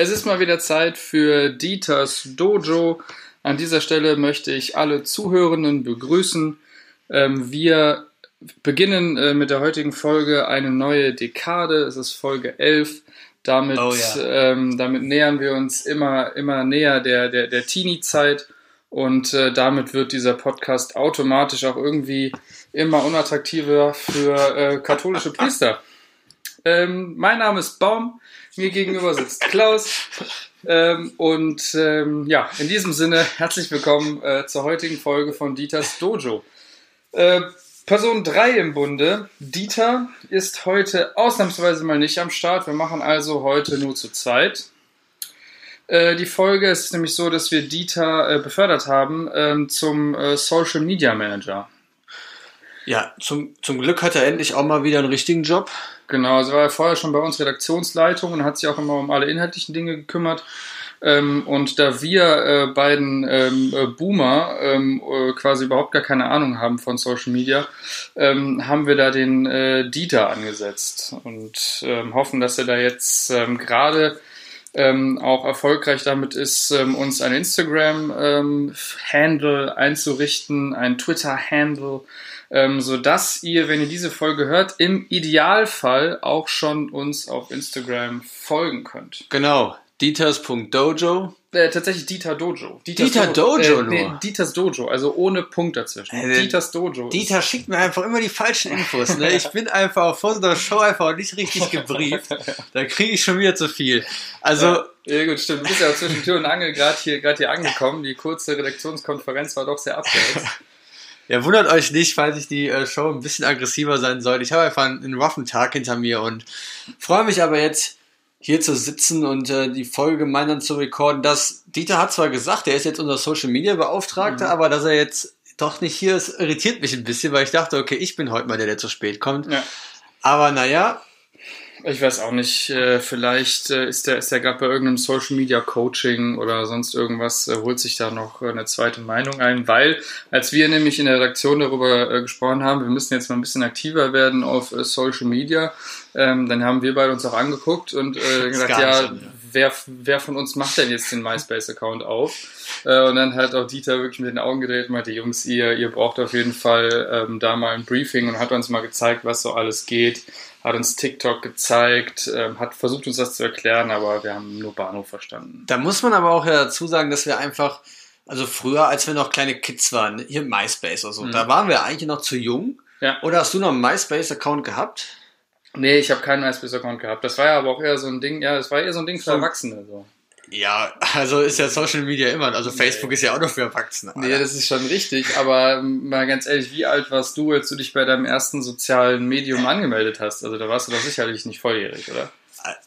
Es ist mal wieder Zeit für Dieters Dojo. An dieser Stelle möchte ich alle Zuhörenden begrüßen. Ähm, wir beginnen äh, mit der heutigen Folge eine neue Dekade. Es ist Folge 11. Damit, Oh ja. ähm, damit nähern wir uns immer, immer näher der, der, der Teenie-Zeit. Und äh, damit wird dieser Podcast automatisch auch irgendwie immer unattraktiver für äh, katholische Priester. Ähm, mein Name ist Baum, mir gegenüber sitzt Klaus. Ähm, und ähm, ja, in diesem Sinne herzlich willkommen äh, zur heutigen Folge von Dieters Dojo. Äh, Person 3 im Bunde, Dieter, ist heute ausnahmsweise mal nicht am Start. Wir machen also heute nur zu zweit. Äh, die Folge ist nämlich so, dass wir Dieter äh, befördert haben ähm, zum äh, Social Media Manager. Ja, zum, zum Glück hat er endlich auch mal wieder einen richtigen Job. Genau, also war er vorher schon bei uns Redaktionsleitung und hat sich auch immer um alle inhaltlichen Dinge gekümmert. Ähm, und da wir äh, beiden ähm, äh, Boomer ähm, äh, quasi überhaupt gar keine Ahnung haben von Social Media, ähm, haben wir da den äh, Dieter angesetzt und ähm, hoffen, dass er da jetzt ähm, gerade auch erfolgreich damit ist, uns ein Instagram-Handle einzurichten, ein Twitter-Handle, ähm, sodass ihr, wenn ihr diese Folge hört, im Idealfall auch schon uns auf Instagram folgen könnt. Genau. Dieters.dojo. Äh, tatsächlich Dieter Dojo. Dieters Dieter Dojo äh, nee, nur? Dieters Dojo, also ohne Punkt dazwischen. Äh, Dieters Dojo. Dieter schickt mir einfach immer die falschen Infos. Ne? Ich bin einfach vor so einer Show einfach nicht richtig gebrieft. Da kriege ich schon wieder zu viel. Also, ja, ja, gut, stimmt. Du bist ja zwischen Tür und Angel gerade hier, hier angekommen. Die kurze Redaktionskonferenz war doch sehr abgehetzt. Ja, wundert euch nicht, falls ich die äh, Show ein bisschen aggressiver sein sollte. Ich habe einfach einen, einen roughen Tag hinter mir und freue mich aber jetzt hier zu sitzen und äh, die Folge gemeinsam zu recorden. Das Dieter hat zwar gesagt, er ist jetzt unser Social Media Beauftragter, Mhm. aber dass er jetzt doch nicht hier ist, irritiert mich ein bisschen, weil ich dachte, okay, ich bin heute mal der, der zu spät kommt. Ja. Aber naja, Ich weiß auch nicht, äh, vielleicht äh, ist der, ist der gerade bei irgendeinem Social Media Coaching oder sonst irgendwas, äh, holt sich da noch eine zweite Meinung ein, weil als wir nämlich in der Redaktion darüber gesprochen haben, wir müssen jetzt mal ein bisschen aktiver werden auf Social Media, ähm, dann haben wir beide uns auch angeguckt und gesagt, ja, wer, wer von uns macht denn jetzt den MySpace-Account auf? Und dann hat auch Dieter wirklich mit den Augen gedreht und meinte, Jungs, ihr, ihr braucht auf jeden Fall ähm, da mal ein Briefing und hat uns mal gezeigt, was so alles geht hat uns TikTok gezeigt, ähm, hat versucht uns das zu erklären, aber wir haben nur Bahnhof verstanden. da muss man aber auch ja dazu sagen, dass wir einfach, also früher, als wir noch kleine Kids waren, hier MySpace oder so, Mhm. da waren wir eigentlich noch zu jung. Ja. Oder hast du noch einen MySpace-Account gehabt? Nee, ich habe keinen MySpace-Account gehabt. Das war ja aber auch eher so ein Ding, ja, das war eher so ein Ding für. Erwachsene. So. Ja, also ist ja Social Media immer. Also Facebook ist ja auch noch für Erwachsene. Nee, das ist schon richtig, aber mal ganz ehrlich, wie alt warst du, als du dich bei deinem ersten sozialen Medium angemeldet hast? Also da warst du doch sicherlich nicht volljährig, oder?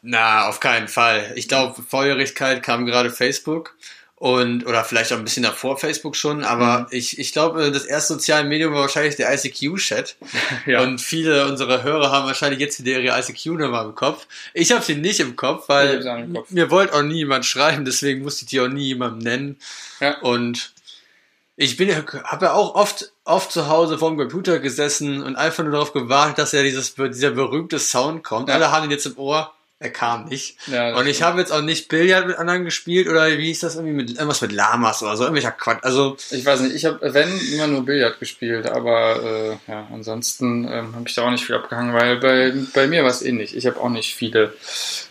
Na, auf keinen Fall. Ich glaube, Volljährigkeit kam gerade Facebook und oder vielleicht auch ein bisschen davor Facebook schon, aber Mhm. ich, ich glaube, das erste soziale Medium war wahrscheinlich der ICQ-Chat. Ja. Und viele unserer Hörer haben wahrscheinlich jetzt wieder ihre ICQ-Nummer im Kopf. Ich habe sie nicht im Kopf, weil im Kopf. mir wollte auch nie jemand schreiben, deswegen musste ich die auch nie jemandem nennen. Ja. Und ich bin, habe ja auch oft, oft zu Hause vorm Computer gesessen und einfach nur darauf gewartet, dass ja dieses, dieser berühmte Sound kommt. Ja. Alle haben ihn jetzt im Ohr. Er kam nicht. Ja, und ich habe jetzt auch nicht Billard mit anderen gespielt oder wie hieß das irgendwie mit irgendwas mit Lamas oder so, irgendwelcher Quatsch. Also Ich weiß nicht, ich habe, wenn, immer nur Billard gespielt, aber äh, ja, ansonsten ähm, habe ich da auch nicht viel abgehangen, weil bei, bei mir war es ähnlich. Ich habe auch nicht viele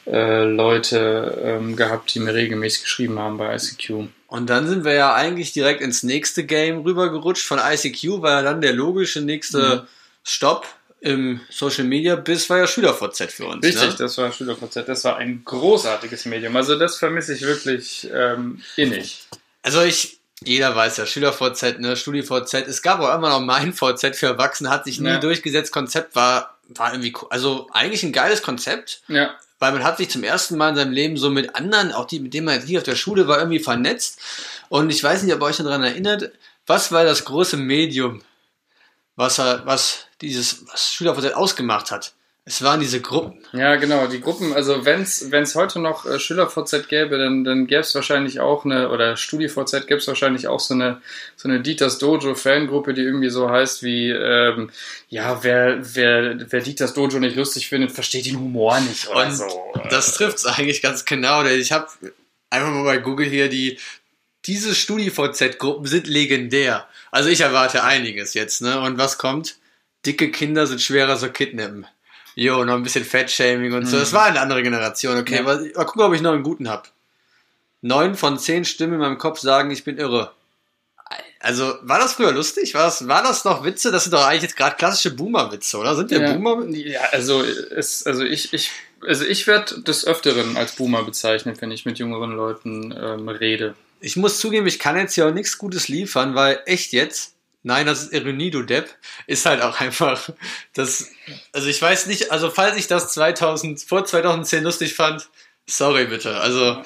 äh, Leute ähm, gehabt, die mir regelmäßig geschrieben haben bei ICQ. Und dann sind wir ja eigentlich direkt ins nächste Game rübergerutscht. Von ICQ war ja dann der logische nächste Mhm. Stopp im Social Media Biss war ja SchülerVZ für uns. Richtig, Ne? das war SchülerVZ, das war ein großartiges Medium. Also das vermisse ich wirklich ähm, innig. Also ich, jeder weiß ja, SchülerVZ, ne, StudiVZ. Es gab auch immer noch mein VZ für Erwachsene, hat sich nie Ja. durchgesetzt. Konzept war, war irgendwie, also eigentlich ein geiles Konzept. Ja, weil man hat sich zum ersten Mal in seinem Leben so mit anderen, auch die, mit denen man jetzt nicht auf der Schule war, irgendwie vernetzt. Und ich weiß nicht, ob ihr euch daran erinnert, was war das große Medium, was, was dieses was SchülerVZ ausgemacht hat? Es waren diese Gruppen. Ja, genau, die Gruppen, also wenn es heute noch äh, Schüler-VZ gäbe, dann, dann gäbe es wahrscheinlich auch eine, oder Studi-VZ gäbe es wahrscheinlich auch so eine, so eine Dieters Dojo-Fangruppe, die irgendwie so heißt wie, ähm, ja, wer, wer, wer Dieters Dojo nicht lustig findet, versteht den Humor nicht oder Und so. das trifft es eigentlich ganz genau. Denn ich habe einfach mal bei Google hier die, diese StudiVZ-Gruppen sind legendär. Also ich erwarte einiges jetzt, ne? Und was kommt? Dicke Kinder sind schwerer zu kidnappen. Jo, noch ein bisschen Fettshaming und so. Das war eine andere Generation, okay. Ja. Mal, mal gucken, ob ich noch einen guten hab. Neun von zehn Stimmen in meinem Kopf sagen, ich bin irre. Also, war das früher lustig? War das, war das noch Witze? Das sind doch eigentlich jetzt gerade klassische Boomer-Witze, oder? Sind wir Ja. Boomer? Ja, also, es, also ich, ich, also ich werde des Öfteren als Boomer bezeichnet, wenn ich mit jüngeren Leuten ähm, rede. Ich muss zugeben, ich kann jetzt hier auch nichts Gutes liefern, weil echt jetzt, nein, das ist Ironie, du Depp, ist halt auch einfach das, also ich weiß nicht, also falls ich das 2000, vor 2010 lustig fand, sorry bitte, also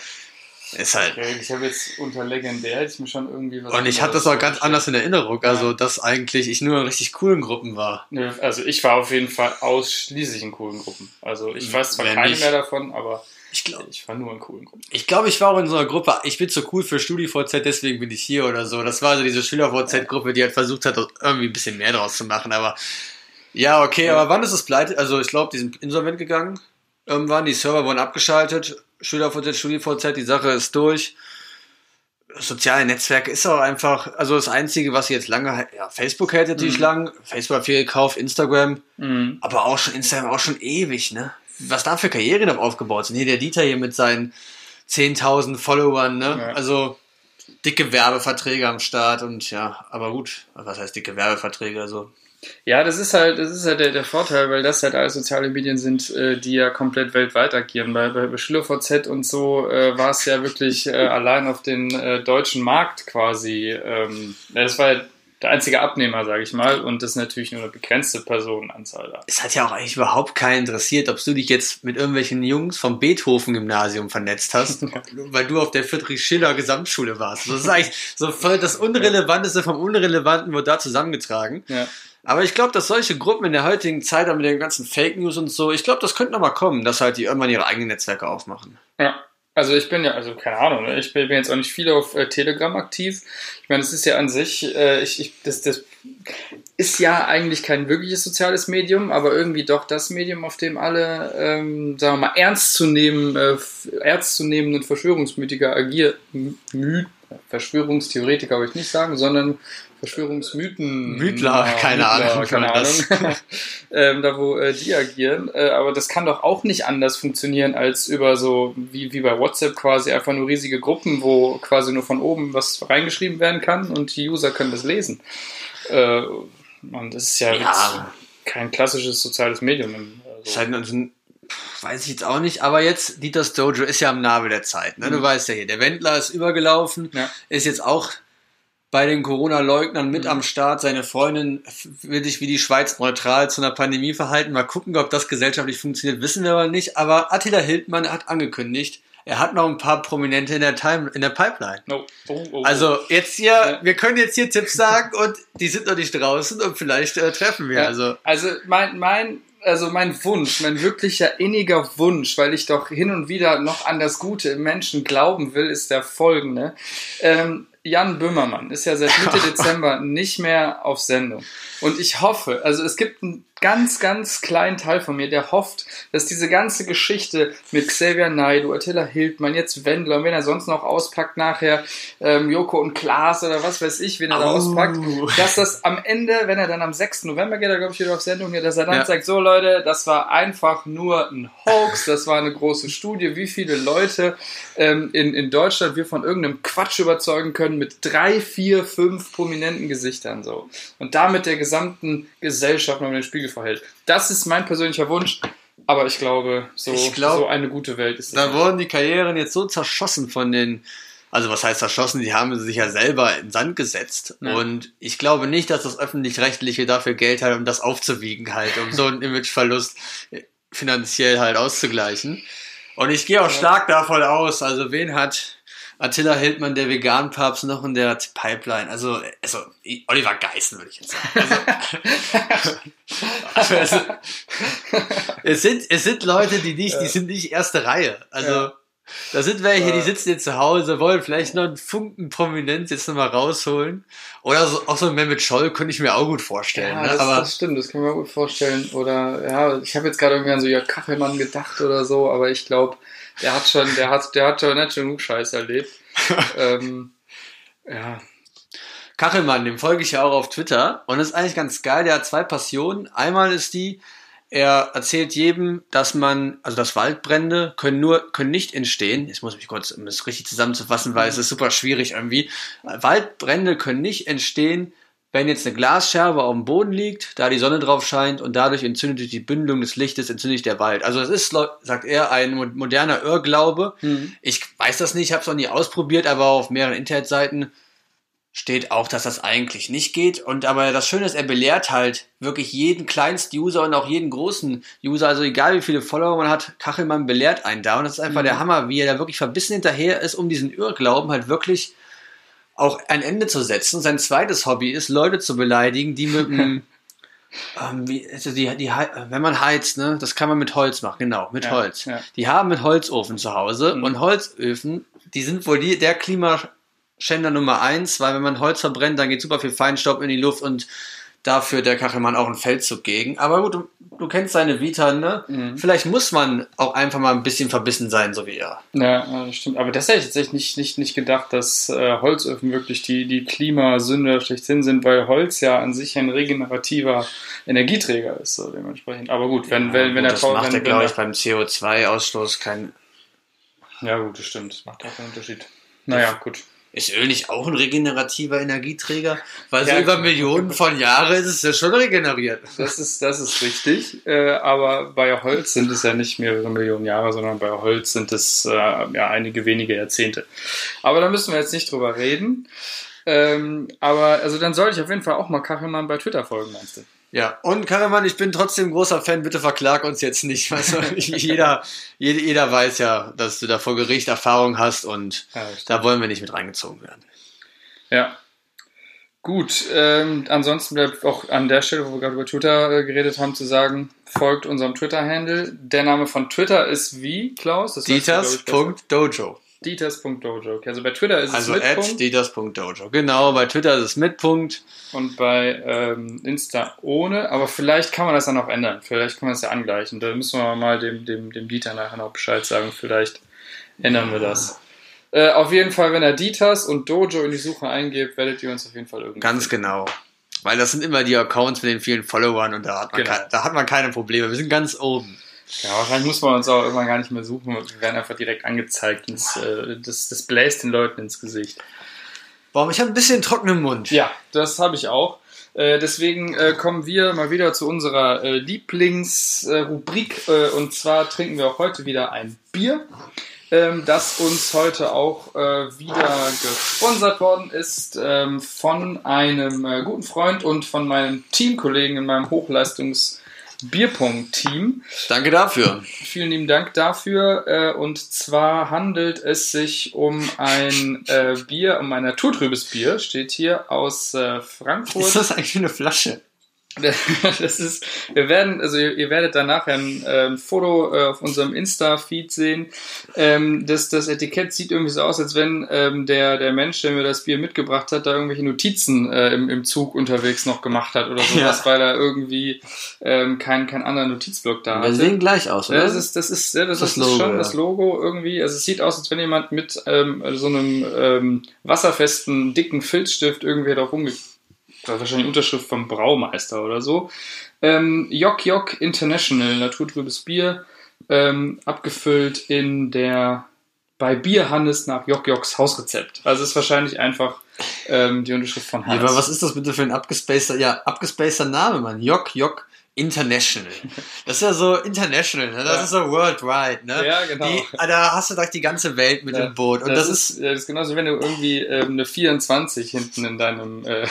ist halt, Ich habe jetzt unter legendär hätte ich mir schon irgendwie was und ich hatte das auch ganz anders in Erinnerung, also dass eigentlich ich nur in richtig coolen Gruppen war. Also ich war auf jeden Fall ausschließlich in coolen Gruppen. Also ich weiß zwar Wer keine nicht? mehr davon, aber Ich glaube, ich war nur in coolen Gruppen. ich, glaub, ich war auch in so einer Gruppe, ich bin zu cool für StudiVZ, deswegen bin ich hier oder so. Das war also diese Schüler-VZ-Gruppe, die halt versucht hat, irgendwie ein bisschen mehr draus zu machen, aber ja, okay, aber wann ist es pleite? Also ich glaube, die sind insolvent gegangen. Irgendwann, die Server wurden abgeschaltet. SchülerVZ, StudiVZ, die Sache ist durch. Soziale Netzwerke ist auch einfach, also das Einzige, was sie jetzt lange, ja, Facebook hält natürlich Mhm. lang, Facebook hat viel gekauft, Instagram, Mhm. aber auch schon Instagram auch schon ewig, ne? Was da für Karrieren noch aufgebaut sind. Hier der Dieter hier mit seinen 10.000 Followern, ne? Ja. Also dicke Werbeverträge am Start und ja, aber gut, was heißt dicke Werbeverträge? Also Ja, das ist halt, das ist halt der, der Vorteil, weil das halt alles soziale Medien sind, äh, die ja komplett weltweit agieren. Bei, bei SchülerVZ und so äh, war es ja wirklich äh, allein auf den äh, deutschen Markt quasi. Ähm, das war ja der einzige Abnehmer, sage ich mal, und das ist natürlich nur eine begrenzte Personenanzahl da. es hat ja auch eigentlich überhaupt keinen interessiert, ob du dich jetzt mit irgendwelchen Jungs vom Beethoven-Gymnasium vernetzt hast, weil du auf der Friedrich-Schiller-Gesamtschule warst. Das ist eigentlich so voll das Unrelevanteste vom Unrelevanten wird da zusammengetragen. Ja. Aber ich glaube, dass solche Gruppen in der heutigen Zeit mit den ganzen Fake News und so, ich glaube, das könnte noch mal kommen, dass halt die irgendwann ihre eigenen Netzwerke aufmachen. Ja. Also ich bin ja, also keine Ahnung, ne? ich bin jetzt auch nicht viel auf äh, Telegram aktiv. Ich meine, es ist ja an sich, äh, ich, ich, das, das ist ja eigentlich kein wirkliches soziales Medium, aber irgendwie doch das Medium, auf dem alle, ähm, sagen wir mal, ernst zu nehmen, äh, f- ernst zu nehmenden Verschwörungsmythiker agieren. Verschwörungstheoretiker würde ich nicht sagen, sondern Verschwörungsmythen. Mythler, keine Ahnung, keine das- Ahnung. ähm, da wo äh, die agieren. Äh, aber das kann doch auch nicht anders funktionieren als über so, wie, wie bei WhatsApp quasi einfach nur riesige Gruppen, wo quasi nur von oben was reingeschrieben werden kann und die User können das lesen. Äh, und das ist ja, Ja. kein klassisches soziales Medium. Ist Also, halt so ein, weiß ich jetzt auch nicht, aber jetzt, Dieters Dojo ist ja am Nabel der Zeit, ne? Du Mhm. weißt ja hier, der Wendler ist übergelaufen, Ja. ist jetzt auch bei den Corona-Leugnern mit Mhm. am Start. Seine Freundin will sich wie die Schweiz neutral zu einer Pandemie verhalten. Mal gucken, ob das gesellschaftlich funktioniert, wissen wir aber nicht. Aber Attila Hildmann hat angekündigt, er hat noch ein paar Prominente in der, Time, in der Pipeline. no. oh, oh, oh. Also jetzt hier, Ja. wir können jetzt hier Tipps sagen und die sind noch nicht draußen und vielleicht äh, treffen wir. Ja. Also Also mein, mein, also mein Wunsch, mein wirklicher inniger Wunsch, weil ich doch hin und wieder noch an das Gute im Menschen glauben will, ist der folgende. Ähm, Jan Böhmermann ist ja seit Mitte Dezember nicht mehr auf Sendung. Und ich hoffe, also es gibt einen ganz, ganz kleinen Teil von mir, der hofft, dass diese ganze Geschichte mit Xavier Naidoo, Attila Hildmann, jetzt Wendler, und wenn er sonst noch auspackt nachher, ähm, Joko und Klaas oder was weiß ich, wen er da Oh. auspackt, dass das am Ende, wenn er dann am 6. November geht, er glaube ich wieder auf Sendung, dass er dann Ja. sagt, so Leute, das war einfach nur ein Hoax, das war eine große Studie, wie viele Leute ähm, in, in Deutschland wir von irgendeinem Quatsch überzeugen können mit drei, vier, fünf prominenten Gesichtern so. Und damit der gesamten Gesellschaft noch in den Spiegel verhält. Das ist mein persönlicher Wunsch, aber ich glaube, so, Ich glaub, so eine gute Welt ist Da das. wurden die Karrieren jetzt so zerschossen von den, also was heißt zerschossen, die haben sich ja selber in den Sand gesetzt. Ja. Und ich glaube nicht, dass das Öffentlich-Rechtliche dafür Geld hat, um das aufzuwiegen halt, um so einen Imageverlust finanziell halt auszugleichen. Und ich gehe auch Ja. stark davon aus, also wen hat Attila Hildmann, der Vegan-Papst, noch in der Pipeline. Also, also Oliver Geißen würde ich jetzt sagen. Also, also, es, sind, es sind Leute, die nicht, die sind nicht erste Reihe. Also, ja. da sind welche, die sitzen jetzt zu Hause, wollen vielleicht noch einen Funken Prominenz jetzt nochmal rausholen. Oder so, auch so ein Mehmet Scholl könnte ich mir auch gut vorstellen. Ja, ne? das, Aber, das stimmt, das kann ich mir gut vorstellen. Oder, ja, ich habe jetzt gerade irgendwie an so Jörg Kachelmann gedacht oder so, aber ich glaube, der hat schon, der hat, der hat schon nicht genug Scheiß erlebt. ähm, ja. Kachelmann, dem folge ich ja auch auf Twitter und das ist eigentlich ganz geil. Der hat zwei Passionen. Einmal ist die, er erzählt jedem, dass man, also dass Waldbrände können nur, können nicht entstehen. Jetzt muss ich mich kurz, um das richtig zusammenzufassen, weil es ist super schwierig irgendwie. Waldbrände können nicht entstehen, wenn jetzt eine Glasscherbe auf dem Boden liegt, da die Sonne drauf scheint und dadurch entzündet sich die Bündelung des Lichtes, entzündet sich der Wald. Also es ist, sagt er, ein moderner Irrglaube. Mhm. Ich weiß das nicht, ich habe es noch nie ausprobiert, aber auf mehreren Internetseiten steht auch, dass das eigentlich nicht geht. Und aber das Schöne ist, er belehrt halt wirklich jeden kleinsten User und auch jeden großen User. Also egal wie viele Follower man hat, Kachelmann belehrt einen da. Und das ist einfach mhm. der Hammer, wie er da wirklich verbissen hinterher ist, um diesen Irrglauben halt wirklich auch ein Ende zu setzen. Sein zweites Hobby ist, Leute zu beleidigen, die mit einem, ähm, wie, also die, die, wenn man heizt, ne, das kann man mit Holz machen, genau, mit ja, Holz. Ja. Die haben einen Holzofen zu Hause mhm. und Holzöfen, die sind wohl die, der Klimaschänder Nummer eins, weil wenn man Holz verbrennt, dann geht super viel Feinstaub in die Luft und dafür der Kachelmann auch einen Feldzug gegen. Aber gut, du, du kennst seine Vita, ne? Mhm. Vielleicht muss man auch einfach mal ein bisschen verbissen sein, so wie er. Ja, das stimmt. Aber das hätte ich tatsächlich nicht, nicht, nicht gedacht, dass äh, Holzöfen wirklich die, die Klimasünder schlechthin sind, weil Holz ja an sich ein regenerativer Energieträger ist, so dementsprechend. Aber gut, wenn, ja, wenn, wenn gut, er... Das macht wenn, er, glaube ich, beim CO2-Ausstoß kein... Ja gut, das stimmt. Das macht auch keinen Unterschied. Naja, gut. Ist Öl nicht auch ein regenerativer Energieträger? Weil ja, so über Millionen von Jahren ist es ja schon regeneriert. Das ist, das ist richtig. Äh, aber bei Holz sind es ja nicht mehrere Millionen Jahre, sondern bei Holz sind es äh, ja einige wenige Jahrzehnte. Aber da müssen wir jetzt nicht drüber reden. Ähm, aber also dann sollte ich auf jeden Fall auch mal Kachelmann bei Twitter folgen, meinst du? Ja, und Karaman, ich bin trotzdem großer Fan, bitte verklag uns jetzt nicht. Also, jeder, jeder, weiß ja, dass du da vor Gericht Erfahrung hast und ja, da wollen wir nicht mit reingezogen werden. Ja. Gut, ähm, ansonsten bleibt auch an der Stelle, wo wir gerade über Twitter äh, geredet haben, zu sagen, folgt unserem Twitter-Handle. Der Name von Twitter ist wie, Klaus? Dieters.dojo. Dieters.dojo. Okay, also bei Twitter ist also es mit Punkt. Dieters.dojo. Genau, bei Twitter ist es mit Punkt. Und bei ähm, Insta ohne. Aber vielleicht kann man das dann auch ändern. Vielleicht kann man es ja angleichen. Da müssen wir mal dem, dem, dem Dieter nachher noch Bescheid sagen. Vielleicht ändern wir das. Äh, auf jeden Fall, wenn er Dieters und Dojo in die Suche eingebt, werdet ihr uns auf jeden Fall irgendwie. Ganz finden. genau. Weil das sind immer die Accounts mit den vielen Followern und da hat man, genau. kein, da hat man keine Probleme. Wir sind ganz oben. Ja, wahrscheinlich muss man uns auch irgendwann gar nicht mehr suchen. Wir werden einfach direkt angezeigt. Ins, äh, das, das bläst den Leuten ins Gesicht. Warum? Ich habe ein bisschen trockenen Mund. Ja, das habe ich auch. Äh, deswegen äh, kommen wir mal wieder zu unserer äh, Lieblingsrubrik. Und zwar trinken wir auch heute wieder ein Bier, ähm, das uns heute auch wieder gesponsert worden ist ähm, von einem guten Freund und von meinem Teamkollegen in meinem Hochleistungs- Bierpunkt-Team. Danke dafür. Vielen lieben Dank dafür. Äh, und zwar handelt es sich um ein äh, Bier, um ein naturtrübes Bier, steht hier aus äh, Frankfurt. Ist das eigentlich eine Flasche? Das ist, wir werden, also ihr, ihr werdet danach ein, äh, ein Foto äh, auf unserem Insta-Feed sehen. Ähm, das, das Etikett sieht irgendwie so aus, als wenn ähm, der, der Mensch, der mir das Bier mitgebracht hat, da irgendwelche Notizen äh, im, im Zug unterwegs noch gemacht hat oder sowas, ja. weil er irgendwie ähm, keinen kein anderen Notizblock da hat. Wir sehen gleich aus, oder? Ja, das ist, das ist, ja, das, das ist Logo, schon ja. das Logo irgendwie. Also es sieht aus, als wenn jemand mit ähm, so einem ähm, wasserfesten, dicken Filzstift irgendwie da rumgekommen wahrscheinlich Unterschrift vom Braumeister oder so. Ähm, Jok Jok International, naturtrübes Bier, ähm, abgefüllt in der bei Bier Hannes nach Jok Joks Hausrezept. Also ist wahrscheinlich einfach ähm, die Unterschrift von Hannes. Ja, aber was ist das bitte für ein abgespaceter, ja, abgespaceter Name, Mann? Jok Jok International. Das ist ja so international, ne? Das ja. ist so worldwide, ne? Ja, genau. Die, ah, da hast du doch die ganze Welt mit ja. im Boot. Und das, das ist, das ist genauso, wenn du irgendwie ähm, eine 24 hinten in deinem, äh,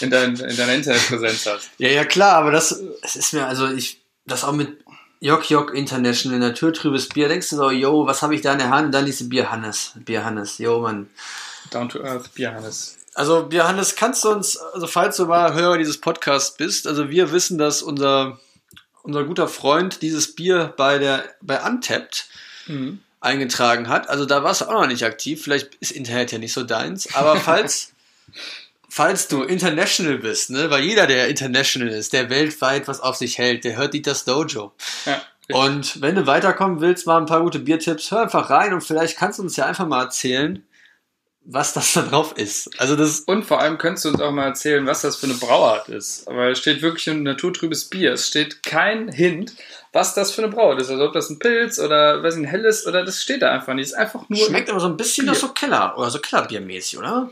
in, dein, in deiner Internetpräsenz hast. Ja, ja, klar, aber das, das ist mir, also ich, das auch mit Jok Jok International, naturtrübes Bier. Denkst du so, yo, was habe ich da in der Hand? Dann diese Bier Hannes. Bier Hannes, yo, Mann. Down to Earth Bier Hannes. Also, Bier Hannes, kannst du uns, also falls du mal Hörer dieses Podcasts bist, also wir wissen, dass unser, unser guter Freund dieses Bier bei der, bei Untapped Mhm. eingetragen hat. Also da warst du auch noch nicht aktiv. Vielleicht ist Internet ja nicht so deins. Aber falls, falls du international bist, ne, weil jeder, der international ist, der weltweit was auf sich hält, der hört Dieters Dojo. Ja. Und wenn du weiterkommen willst, mal ein paar gute Biertipps, hör einfach rein und vielleicht kannst du uns ja einfach mal erzählen, was das da drauf ist. Also das, Und vor allem könntest du uns auch mal erzählen, was das für eine Brauart ist. Aber es steht wirklich ein naturtrübes Bier. Es steht kein Hint, was das für eine Brauart ist. Also ob das ein Pilz oder weiß nicht, ein helles oder das steht da einfach nicht. Es ist einfach nur. schmeckt aber so ein bisschen nach so Keller oder so Kellerbiermäßig, oder?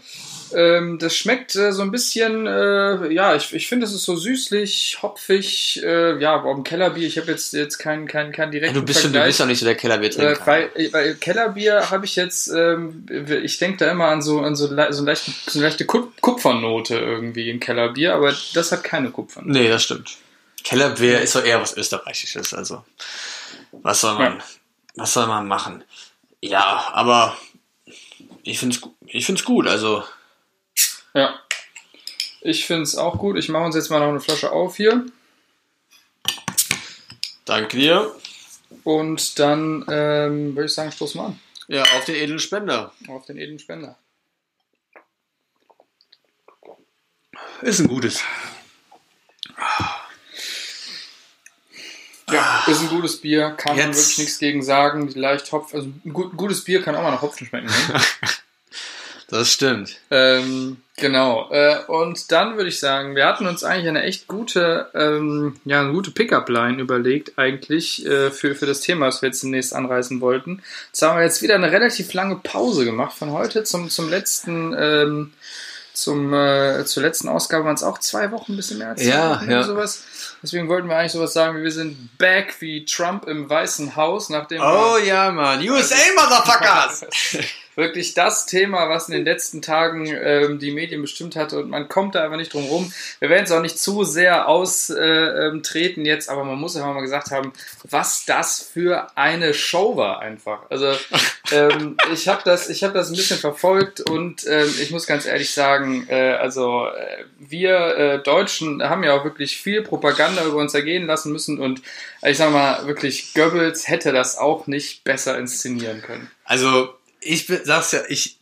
Ähm, das schmeckt äh, so ein bisschen, äh, ja, ich, ich finde, es ist so süßlich, hopfig, äh, ja, im Kellerbier, ich habe jetzt, jetzt keinen kein, kein Ja, direkten du bist schon, du Vergleich. bist doch nicht so der Kellerbiertrinker. Äh, weil, weil Kellerbier habe ich jetzt, ähm, ich denke da immer an so, an so, le- so, leichte, so eine leichte Ku- Kupfernote irgendwie in Kellerbier, aber das hat keine Kupfernote. Nee, das stimmt. Kellerbier ist doch eher was Österreichisches, also. Was soll man, Ja. was soll man machen? Ja, aber ich find's, gu- ich find's gut, also. Ja. Ich finde es auch gut. Ich mache uns jetzt mal noch eine Flasche auf hier. Danke dir. Und dann ähm, würde ich sagen, stoßen wir an. Ja, auf den edlen Spender. Auf den edlen Spender. Ist ein gutes. Ja, ist ein gutes Bier, kann man Jetzt- wirklich nichts gegen sagen. Leicht Hopf, also ein gut, gutes Bier kann auch mal nach Hopfen schmecken. Ne? Das stimmt. ähm, genau. Äh, und dann würde ich sagen, wir hatten uns eigentlich eine echt gute, ähm, ja, eine gute Pickup-Line überlegt, eigentlich, äh, für, für das Thema, was wir jetzt demnächst anreißen wollten. Jetzt haben wir jetzt wieder eine relativ lange Pause gemacht von heute zum, zum letzten, ähm, zum, äh, zur letzten Ausgabe waren es auch zwei Wochen, ein bisschen mehr als zwei Ja, Wochen ja. oder sowas. Deswegen wollten wir eigentlich sowas sagen, wie wir sind back wie Trump im Weißen Haus, nachdem Oh ja, Mann. USA, Motherfuckers! wirklich das Thema, was in den letzten Tagen ähm, die Medien bestimmt hatte und man kommt da einfach nicht drum rum. Wir werden es auch nicht zu sehr austreten ähm, treten jetzt, aber man muss einfach mal gesagt haben, was das für eine Show war einfach. Also ähm, ich habe das, ich habe das ein bisschen verfolgt und ähm, ich muss ganz ehrlich sagen, äh, also äh, wir äh, Deutschen haben ja auch wirklich viel Propaganda über uns ergehen lassen müssen und ich sag mal wirklich, Goebbels hätte das auch nicht besser inszenieren können. Also, ich bin, sag's ja, ich,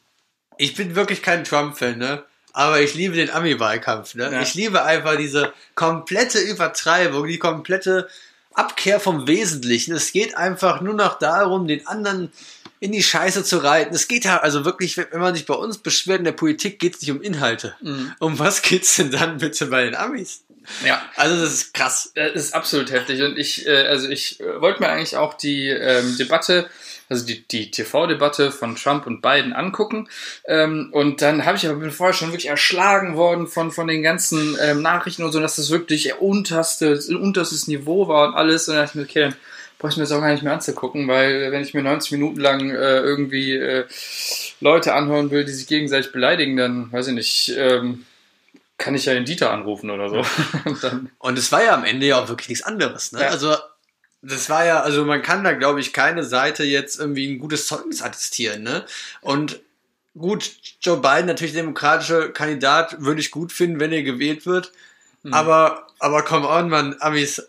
ich bin wirklich kein Trump-Fan, ne? Aber ich liebe den Ami-Wahlkampf, ne? Ja. Ich liebe einfach diese komplette Übertreibung, die komplette Abkehr vom Wesentlichen. Es geht einfach nur noch darum, den anderen in die Scheiße zu reiten. Es geht ja also wirklich, wenn man sich bei uns beschwert in der Politik, geht es nicht um Inhalte. Mhm. Um was geht's denn dann bitte bei den Amis? Ja, Also das ist krass. Das ist absolut heftig und ich, äh, also ich äh, wollte mir eigentlich auch die ähm, Debatte, also die, die TV-Debatte von Trump und Biden angucken ähm, und dann habe ich aber bin vorher schon wirklich erschlagen worden von von den ganzen ähm, Nachrichten und so, dass das wirklich unterste, unterstes Niveau war und alles und dann dachte ich mir, okay, dann brauche ich mir das auch gar nicht mehr anzugucken, weil wenn ich mir 90 Minuten lang äh, irgendwie äh, Leute anhören will, die sich gegenseitig beleidigen, dann weiß ich nicht, ähm, kann ich ja den Dieter anrufen oder so. Und Und es war ja am Ende ja auch wirklich nichts anderes. Ne? Ja. Also das war ja, also man kann da glaube ich keine Seite jetzt irgendwie ein gutes Zeugnis attestieren. Ne? Und gut, Joe Biden natürlich demokratischer Kandidat, würde ich gut finden, wenn er gewählt wird. Aber, aber come on, man, Amis,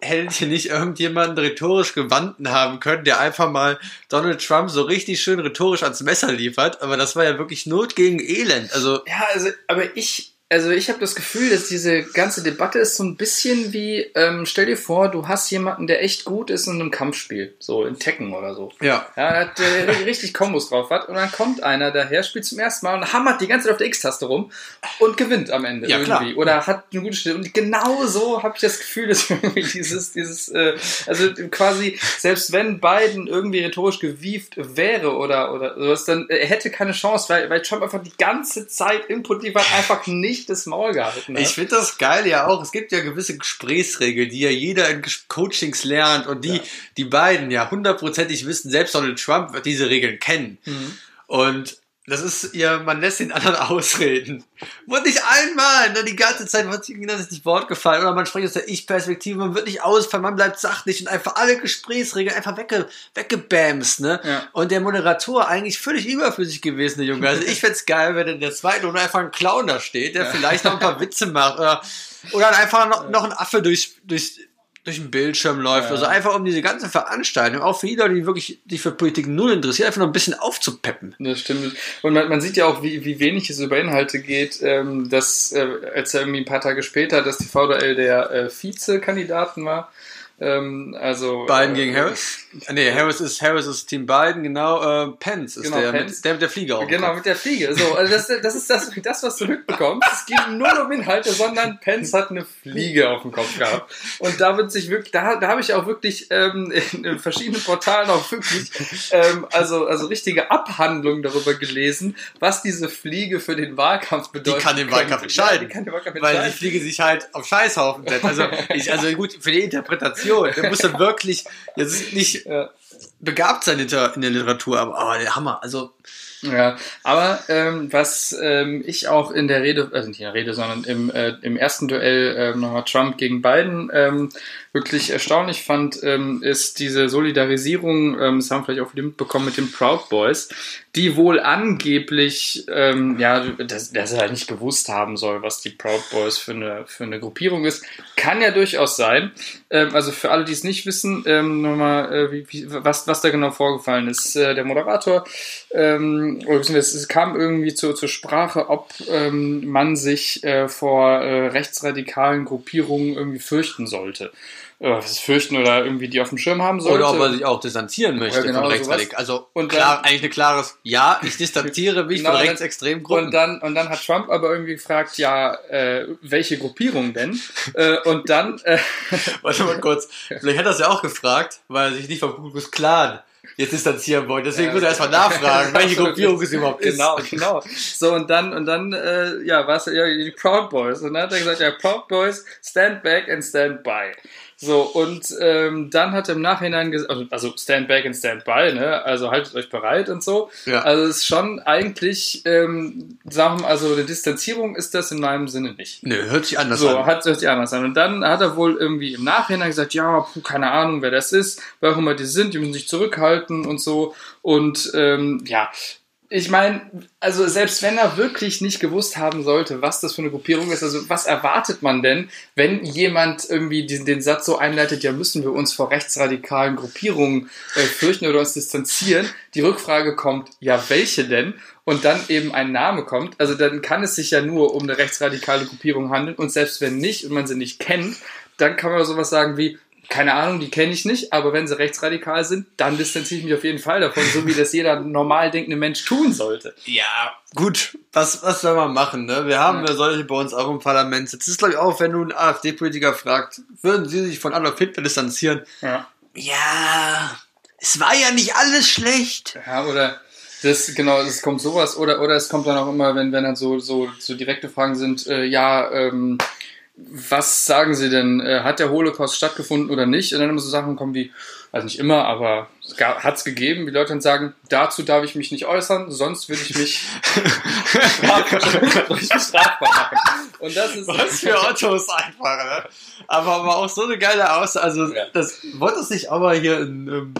hätte hier nicht irgendjemanden rhetorisch gewandten haben können, der einfach mal Donald Trump so richtig schön rhetorisch ans Messer liefert. Aber das war ja wirklich Not gegen Elend. Also Ja, also, aber ich, also ich habe das Gefühl, dass diese ganze Debatte ist so ein bisschen wie, ähm, stell dir vor, du hast jemanden, der echt gut ist in einem Kampfspiel, so in Tekken oder so. ja, Ja, der, hat, der richtig Kombos drauf hat und dann kommt einer daher, spielt zum ersten Mal und hammert die ganze Zeit auf der X-Taste rum und gewinnt am Ende Ja, irgendwie. klar. Oder hat eine gute Stelle. Und genau so habe ich das Gefühl, dass irgendwie dieses, dieses, äh, also quasi, selbst wenn Biden irgendwie rhetorisch gewieft wäre oder, oder sowas, dann äh, er hätte keine Chance, weil, weil Trump einfach die ganze Zeit Input liefert, einfach nicht das Maul gehalten hat. Ich finde das geil ja auch. Es gibt ja gewisse Gesprächsregeln, die ja jeder in Coachings lernt und die, Ja. die beiden ja hundertprozentig wissen, selbst Donald Trump wird diese Regeln kennen. Mhm. Und Das ist ihr, man lässt den anderen ausreden. Und nicht einmal, ne, die ganze Zeit wird ihnen das nicht Wort gefallen. Oder man spricht aus der Ich-Perspektive, man wird nicht ausfallen, man bleibt sachlich und einfach alle Gesprächsregeln einfach wegge, weggebamst, ne? Ja. Und der Moderator eigentlich völlig überflüssig gewesen, der Junge. Also ich find's geil, wenn in der zweiten Runde einfach ein Clown da steht, der vielleicht noch ein paar Witze macht oder, oder einfach noch, noch ein Affe durch, durch, durch den Bildschirm läuft. Ja. Also einfach um diese ganze Veranstaltung, auch für die Leute, die wirklich sich für Politik null interessieren, einfach noch ein bisschen aufzupeppen. Das stimmt. Und man, man sieht ja auch, wie, wie wenig es über Inhalte geht, ähm, dass, äh, als er irgendwie ein paar Tage später das TV-Duell der äh, Vizekandidaten war. Ähm, also, Biden äh, gegen Harris? Nee, Harris ist, Harris ist Team Biden, genau. Äh, Pence ist Genau, der, Pence. Mit, der mit der Fliege auch. Genau, mit der Fliege. So, also das, das ist das, das, was du mitbekommst. Es geht null um Inhalte, sondern Pence hat eine Fliege auf dem Kopf gehabt. Und da wird sich wirklich, da, da habe ich auch wirklich ähm, in, in verschiedenen Portalen auch wirklich ähm, also, also richtige Abhandlungen darüber gelesen, was diese Fliege für den Wahlkampf bedeutet. kann den Wahlkampf entscheiden. Ja, die kann den Wahlkampf Weil die entscheiden. Fliege sich halt auf Scheißhaufen setzt. Also, ich, also gut, für die Interpretation. Der muss dann wirklich jetzt nicht Ja. Begabt sein in der, Literatur, aber oh, der Hammer. Also, Ja, aber ähm, was ähm, ich auch in der Rede, also nicht in der Rede, sondern im, äh, im ersten Duell ähm, nochmal Trump gegen Biden ähm, wirklich erstaunlich fand, ähm, ist diese Solidarisierung, ähm, das haben vielleicht auch viele mitbekommen mit den Proud Boys, die wohl angeblich, ähm, ja, dass, dass er halt nicht gewusst haben soll, was die Proud Boys für eine, für eine Gruppierung ist. Kann ja durchaus sein. Ähm, also für alle, die es nicht wissen, ähm, nochmal, äh, wie, wie, was, was da genau vorgefallen ist. Äh, der Moderator, ähm, oder es kam irgendwie zu, zur Sprache, ob ähm, man sich äh, vor äh, rechtsradikalen Gruppierungen irgendwie fürchten sollte. Fürchten oder irgendwie die auf dem Schirm haben sollte. oder ob er sich auch distanzieren möchte Ja, genau, von sowas. Rechtsradikal. Also, Und klar, dann- eigentlich ein klares Ja, ich distanziere mich Genau, von rechtsextremen Gruppen. Und dann, und dann hat Trump aber irgendwie gefragt, ja, äh, welche Gruppierung denn? äh, und dann, äh, Warte mal kurz. Vielleicht hat er es ja auch gefragt, weil er sich nicht vom Ku Klux Klan jetzt distanzieren wollte. Deswegen Ja. muss er erstmal nachfragen, welche. Gruppierung es überhaupt ist. Genau, genau. So, und dann, und dann, äh, ja, war es ja die Proud Boys. Und dann hat er gesagt, ja, Proud Boys, stand back and stand by. So, und ähm, dann hat er im Nachhinein gesagt, also, also stand back and stand by, ne? Also haltet euch bereit und so. Ja. Also es ist schon eigentlich, ähm, sagen wir mal, also eine Distanzierung ist das in meinem Sinne nicht. Nö, hört sich anders So, an. hat sich anders an. Und dann hat er wohl irgendwie im Nachhinein gesagt, ja, puh, keine Ahnung, wer das ist, wer auch immer die sind, die müssen sich zurückhalten und so. Und ähm, ja, ich meine, also selbst wenn er wirklich nicht gewusst haben sollte, was das für eine Gruppierung ist, also was erwartet man denn, wenn jemand irgendwie den, den Satz so einleitet, ja, müssen wir uns vor rechtsradikalen Gruppierungen äh, fürchten oder uns distanzieren? Die Rückfrage kommt, ja, welche denn? Und dann eben ein Name kommt, also dann kann es sich ja nur um eine rechtsradikale Gruppierung handeln und selbst wenn nicht und man sie nicht kennt, dann kann man sowas sagen wie, keine Ahnung, die kenne ich nicht, aber wenn sie rechtsradikal sind, dann distanziere ich mich auf jeden Fall davon, so wie das jeder normal denkende Mensch tun sollte. Ja, gut. Was, was soll man machen, ne? Wir haben Ja. solche bei uns auch im Parlament. Jetzt ist, glaube ich, auch, wenn du einen AfD-Politiker fragst, würden sie sich von Adolf Hitler distanzieren? Ja. Ja, es war ja nicht alles schlecht. Ja, oder das, genau, es kommt sowas, oder, oder es kommt dann auch immer, wenn, wenn dann so, so, so direkte Fragen sind, äh, ja, ähm, was sagen Sie denn, äh, hat der Holocaust stattgefunden oder nicht? Und dann immer so Sachen kommen wie, also nicht immer, aber hat es gegeben, wie Leute dann sagen, dazu darf ich mich nicht äußern, sonst würde ich mich strafbar, machen. Und das ist Was für Ottos einfach, ne? Aber, aber auch so eine geile Aussage. Also, Ja. das wollte es nicht aber hier in, ähm,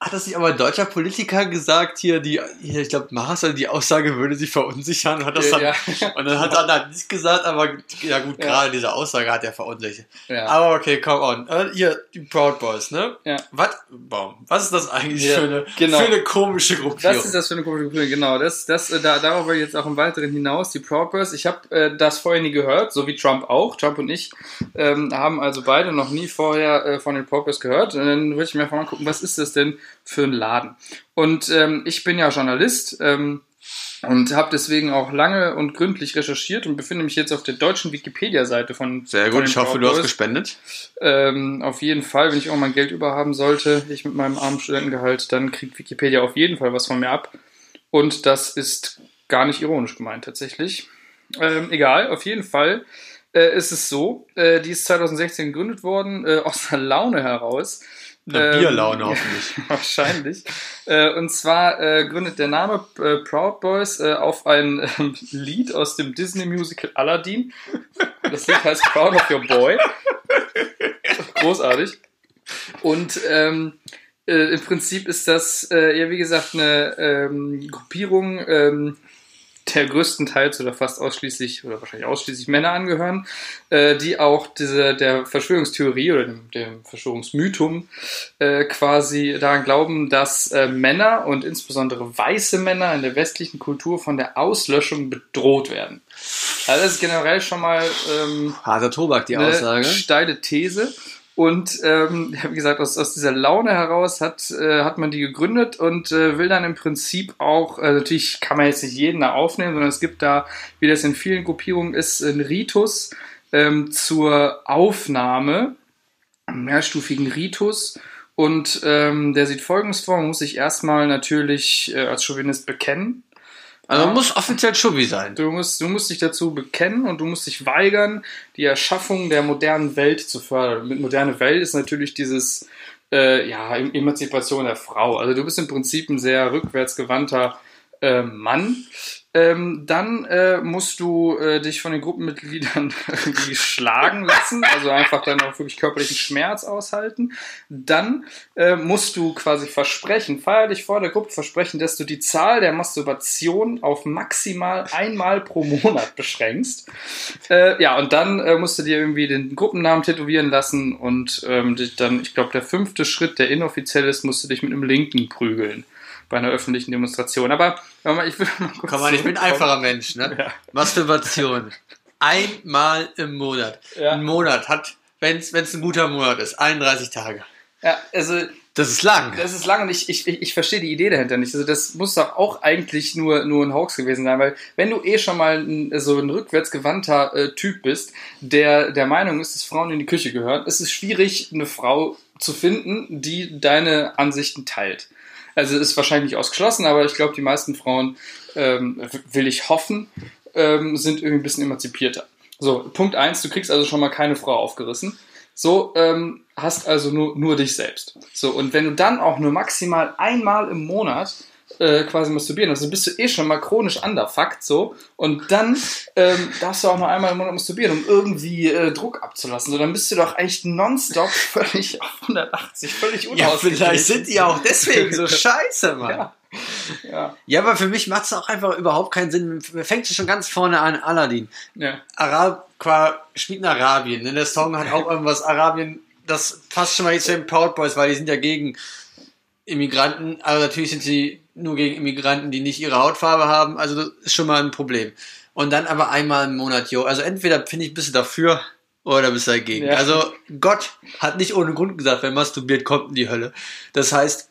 hat das nicht aber ein deutscher Politiker gesagt, hier, die, hier, ich glaube, Maas, die Aussage würde sie verunsichern, hat das dann, ja, und dann hat er dann nicht gesagt, aber, ja gut, Ja. gerade diese Aussage hat er verunsichert. Aber okay, come on. Äh, hier, die Proud Boys, ne? Ja. Was, was ist das eigentlich für, eine, genau. für eine komische Gruppierung? Was ist das für eine komische Gruppe? Genau, das, das, äh, da, darauf will ich jetzt auch im Weiteren hinaus. Die Proud Boys, ich habe äh, das vorher nie gehört, so wie Trump auch. Trump und ich ähm, haben also beide noch nie vorher äh, von den Proud Boys gehört. Und dann würde ich mir einfach mal gucken, was ist das denn für ein Laden? Und ähm, ich bin ja Journalist ähm, und habe deswegen auch lange und gründlich recherchiert und befinde mich jetzt auf der deutschen Wikipedia-Seite von Sehr von gut, den ich hoffe, Proud du hast gespendet. Ähm, auf jeden Fall, wenn ich auch mein Geld überhaben sollte, ich mit meinem armen Studentengehalt, dann kriegt Wikipedia auf jeden Fall was von mir ab. Und das ist gar nicht ironisch gemeint, tatsächlich. Ähm, egal, auf jeden Fall äh, ist es so, äh, die ist 2016 gegründet worden, äh, aus der Laune heraus, Eine ähm, Bierlaune hoffentlich. wahrscheinlich. Äh, und zwar äh, gründet der Name äh, Proud Boys äh, auf ein ähm, Lied aus dem Disney-Musical Aladdin. Das Lied heißt Proud of Your Boy. Großartig. Und ähm, äh, im Prinzip ist das, äh, ja, wie gesagt, eine ähm, Gruppierung ähm, der größtenteils oder fast ausschließlich oder wahrscheinlich ausschließlich Männer angehören, äh, die auch diese, der Verschwörungstheorie oder dem, dem Verschwörungsmythum äh, quasi daran glauben, dass äh, Männer und insbesondere weiße Männer in der westlichen Kultur von der Auslöschung bedroht werden. Also das ist generell schon mal ähm, harter Tobak die Aussage. Steile These. Und ähm, wie gesagt, aus, aus dieser Laune heraus hat, äh, hat man die gegründet und äh, will dann im Prinzip auch, äh, natürlich kann man jetzt nicht jeden da aufnehmen, sondern es gibt da, wie das in vielen Gruppierungen ist, einen Ritus ähm, zur Aufnahme, einen mehrstufigen Ritus. Und ähm, der sieht folgendes vor, man muss sich erstmal natürlich äh, als Chauvinist bekennen, also man muss offiziell Chubby sein. Du musst, du musst dich dazu bekennen und du musst dich weigern, die Erschaffung der modernen Welt zu fördern. Mit moderne Welt ist natürlich dieses äh, ja, Emanzipation der Frau. Also du bist im Prinzip ein sehr rückwärtsgewandter äh, Mann, ähm, dann äh, musst du äh, dich von den Gruppenmitgliedern irgendwie schlagen lassen, also einfach dann auch wirklich körperlichen Schmerz aushalten. Dann äh, musst du quasi versprechen, feierlich vor der Gruppe versprechen, dass du die Zahl der Masturbationen auf maximal einmal pro Monat beschränkst. Äh, ja, und dann äh, musst du dir irgendwie den Gruppennamen tätowieren lassen und ähm, dann, ich glaube, der fünfte Schritt, der inoffiziell ist, musst du dich mit einem Linken prügeln bei einer öffentlichen Demonstration. Aber ich will mal kurz Komm mal, ich bin ein einfacher Mensch, ne? Ja. Masturbation. Einmal im Monat. Ja. Ein Monat hat, wenn es ein guter Monat ist, 31 Tage. Ja, also das ist lang. Das ist lang und ich, ich, ich verstehe die Idee dahinter nicht. Also das muss doch auch eigentlich nur, nur ein Hoax gewesen sein, weil wenn du eh schon mal ein, so ein rückwärtsgewandter äh, Typ bist, der der Meinung ist, dass Frauen in die Küche gehören, ist es schwierig, eine Frau zu finden, die deine Ansichten teilt. Also ist wahrscheinlich ausgeschlossen, aber ich glaube, die meisten Frauen, ähm, will ich hoffen, ähm, sind irgendwie ein bisschen emanzipierter. So, Punkt eins: du kriegst also schon mal keine Frau aufgerissen. So, ähm, hast also nur, nur dich selbst. So, und wenn du dann auch nur maximal einmal im Monat äh, quasi masturbieren. Also bist du eh schon mal chronisch underfuckt so und dann ähm, darfst du auch noch einmal im Monat masturbieren, um irgendwie äh, Druck abzulassen. So, dann bist du doch echt nonstop völlig auf 180, völlig unausgeglichen. Ja, vielleicht sind die auch deswegen so scheiße, Mann. Ja. Ja. ja, aber für mich macht es auch einfach überhaupt keinen Sinn. Fängt schon ganz vorne an, Aladdin. Ja. Arab, spielt in Arabien. Ne? Der Song hat auch irgendwas Arabien, das passt schon mal zu den Proud Boys, weil die sind ja gegen Immigranten, aber natürlich sind sie nur gegen Immigranten, die nicht ihre Hautfarbe haben. Also das ist schon mal ein Problem. Und dann aber einmal im Monat, jo. Also entweder finde ich, bist du dafür oder bist du dagegen. Ja. Also Gott hat nicht ohne Grund gesagt, wer masturbiert, kommt in die Hölle. Das heißt,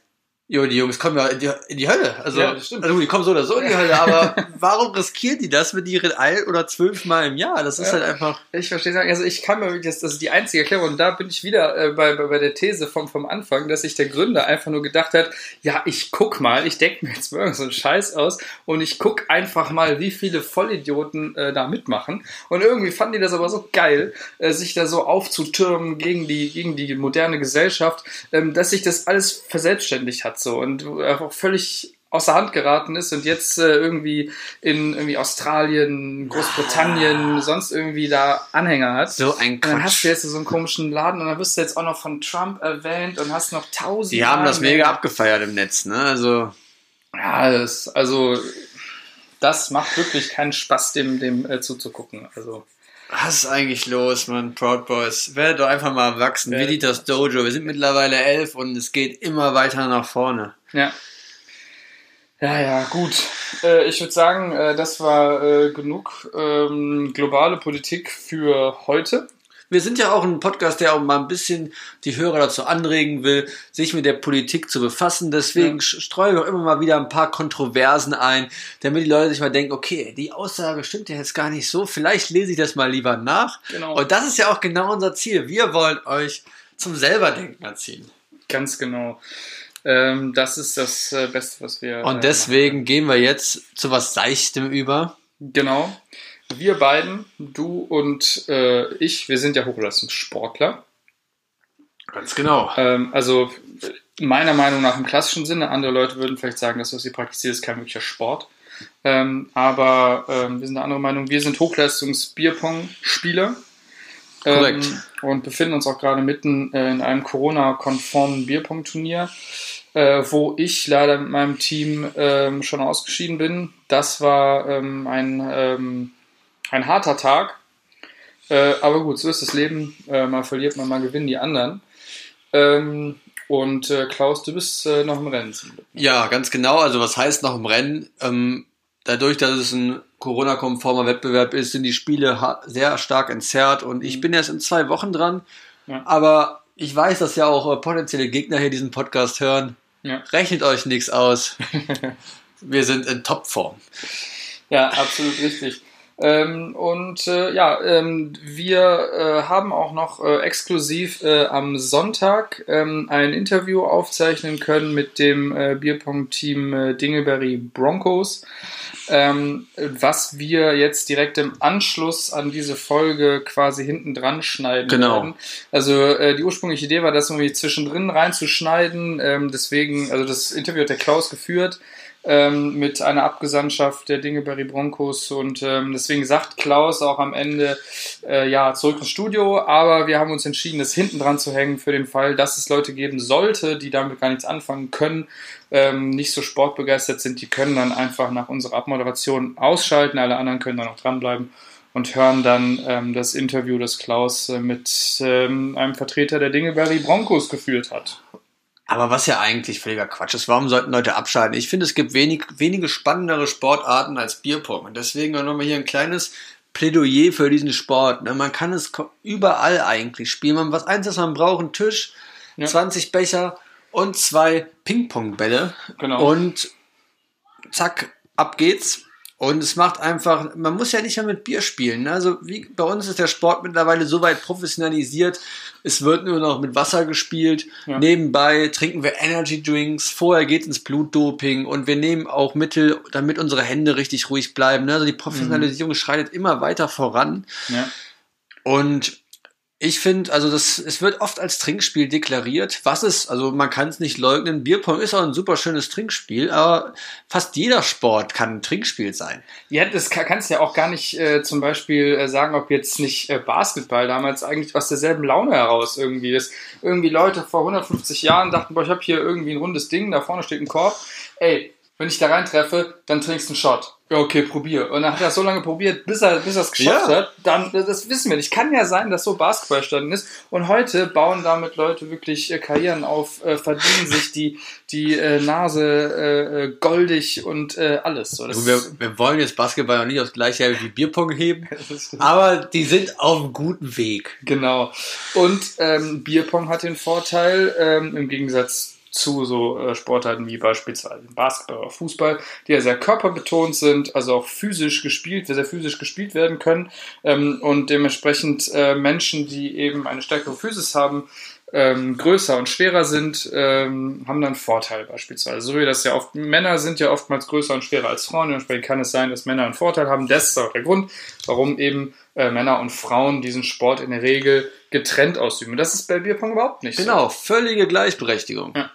Jo, die Jungs kommen ja in die, in die Hölle. Also, ja, also die kommen so oder so in die Hölle, aber warum riskieren die das mit ihren ein oder zwölf Mal im Jahr? Das ist ja, halt einfach. Ich verstehe sagen, also ich kann mir wirklich, das, das ist die einzige Erklärung, und da bin ich wieder äh, bei, bei, bei der These vom, vom Anfang, dass sich der Gründer einfach nur gedacht hat, ja, ich guck mal, ich denke mir jetzt mal so einen Scheiß aus und ich guck einfach mal, wie viele Vollidioten äh, da mitmachen. Und irgendwie fanden die das aber so geil, äh, sich da so aufzutürmen gegen die, gegen die moderne Gesellschaft, ähm, dass sich das alles verselbstständigt hat so und auch völlig außer Hand geraten ist und jetzt äh, irgendwie in irgendwie Australien, Großbritannien, ah. sonst irgendwie da Anhänger hat. So ein Quatsch. Und dann hast du jetzt so einen komischen Laden und dann wirst du jetzt auch noch von Trump erwähnt und hast noch tausend. Die haben das mega abgefeiert im Netz, ne? Also. Ja, das, also das macht wirklich keinen Spaß, dem, dem äh, zuzugucken. Also. Was ist eigentlich los, man? Proud Boys. Werdet doch einfach mal erwachsen. Wie Wie das Dojo. Wir sind mittlerweile elf und es geht immer weiter nach vorne. Ja. Ja, ja, gut. Äh, ich würde sagen, äh, das war äh, genug ähm, globale Politik für heute. Wir sind ja auch ein Podcast, der auch mal ein bisschen die Hörer dazu anregen will, sich mit der Politik zu befassen. Deswegen ja. streuen wir auch immer mal wieder ein paar Kontroversen ein, damit die Leute sich mal denken, okay, die Aussage stimmt ja jetzt gar nicht so, vielleicht lese ich das mal lieber nach. Genau. Und das ist ja auch genau unser Ziel. Wir wollen euch zum Selberdenken erziehen. Ganz genau. Ähm, das ist das äh, Beste, was wir. Und deswegen gehen wir jetzt zu was Seichtem über. Genau wir beiden, du und äh, ich, wir sind ja Hochleistungssportler. Ganz genau. Ähm, also meiner Meinung nach im klassischen Sinne. Andere Leute würden vielleicht sagen, dass was sie praktiziert, ist kein wirklicher Sport. Ähm, aber ähm, wir sind der andere Meinung. Wir sind Hochleistungs-Bierpong-Spieler. Korrekt. Ähm, und befinden uns auch gerade mitten äh, in einem Corona-konformen Bierpong-Turnier, äh, wo ich leider mit meinem Team ähm, schon ausgeschieden bin. Das war ähm, ein, ähm, ein harter Tag. Äh, aber gut, so ist das Leben. Äh, mal verliert man, mal gewinnen die anderen. Ähm, und äh, Klaus, du bist äh, noch im Rennen. Ja, ganz genau. Also was heißt noch im Rennen? Ähm, dadurch, dass es ein Corona-konformer Wettbewerb ist, sind die Spiele sehr stark entzerrt und ich Mhm. bin erst in zwei Wochen dran. Ja. Aber ich weiß, dass ja auch äh, potenzielle Gegner hier diesen Podcast hören. Ja. Rechnet euch nichts aus. Wir sind in Topform. Ja, absolut richtig. Ähm, und äh, ja, ähm, wir äh, haben auch noch äh, exklusiv äh, am Sonntag ähm, ein Interview aufzeichnen können mit dem äh, Bierpong-Team äh, Dingleberry Broncos, ähm, was wir jetzt direkt im Anschluss an diese Folge quasi hinten dran schneiden Genau. werden. Also äh, die ursprüngliche Idee war, das irgendwie zwischendrin reinzuschneiden. Ähm, deswegen, also das Interview hat der Klaus geführt ähm, mit einer Abgesandtschaft der Dingeberry Broncos. Und ähm, deswegen sagt Klaus auch am Ende, äh, ja, zurück ins Studio, aber wir haben uns entschieden, das hinten dran zu hängen für den Fall, dass es Leute geben sollte, die damit gar nichts anfangen können, ähm, nicht so sportbegeistert sind, die können dann einfach nach unserer Abmoderation ausschalten, alle anderen können dann noch dranbleiben und hören dann ähm, das Interview, das Klaus äh, mit ähm, einem Vertreter der Dingeberry Broncos geführt hat. Aber was ja eigentlich völliger Quatsch ist, warum sollten Leute abschalten? Ich finde, es gibt wenig, wenige spannendere Sportarten als Bierpong. Und deswegen nochmal hier ein kleines Plädoyer für diesen Sport. ne? Man kann es überall eigentlich spielen. Man, was eins ist, man braucht einen Tisch, Ja. 20 Becher und zwei Ping-Pong-Bälle. Genau. Und zack, ab geht's. Und es macht einfach, man muss ja nicht mehr mit Bier spielen. ne? Also wie bei uns ist der Sport mittlerweile so weit professionalisiert. Es wird nur noch mit Wasser gespielt. Ja. Nebenbei trinken wir Energy Drinks. Vorher geht's ins Blutdoping und wir nehmen auch Mittel, damit unsere Hände richtig ruhig bleiben. ne? Also die Professionalisierung schreitet immer weiter voran. Ja. Und ich finde, also das, es wird oft als Trinkspiel deklariert. Was ist, also man kann es nicht leugnen, Bierpong ist auch ein super schönes Trinkspiel, aber fast jeder Sport kann ein Trinkspiel sein. Ja, das kann, kannst du ja auch gar nicht äh, zum Beispiel äh, sagen, ob jetzt nicht äh, Basketball damals eigentlich aus derselben Laune heraus irgendwie ist. Irgendwie Leute vor 150 Jahren dachten, boah, ich habe hier irgendwie ein rundes Ding, da vorne steht ein Korb. Ey, wenn ich da reintreffe, dann trinkst du einen Shot. Ja, okay, probier. Und dann hat er so lange probiert, bis er bis er es geschafft Ja. hat. Dann, das wissen wir nicht. Kann ja sein, dass so Basketball standen ist. Und heute bauen damit Leute wirklich äh, Karrieren auf, äh, verdienen sich die, die äh, Nase äh, äh, goldig und äh, alles. So, Also wir, wir wollen jetzt Basketball auch nicht aufs gleiche Level wie Bierpong heben, aber die sind auf einem guten Weg. Genau. Und ähm, Bierpong hat den Vorteil, ähm, im Gegensatz zu so äh, Sportarten wie beispielsweise Basketball oder Fußball, die ja sehr körperbetont sind, also auch physisch gespielt, sehr physisch gespielt werden können ähm, und dementsprechend äh, Menschen, die eben eine stärkere Physis haben, ähm, größer und schwerer sind, ähm, haben dann Vorteile beispielsweise. So wie das ja oft, Männer sind ja oftmals größer und schwerer als Frauen, dementsprechend kann es sein, dass Männer einen Vorteil haben. Das ist auch der Grund, warum eben äh, Männer und Frauen diesen Sport in der Regel getrennt ausüben. Und das ist bei Bierpong überhaupt nicht Genau, völlige Gleichberechtigung. Ja.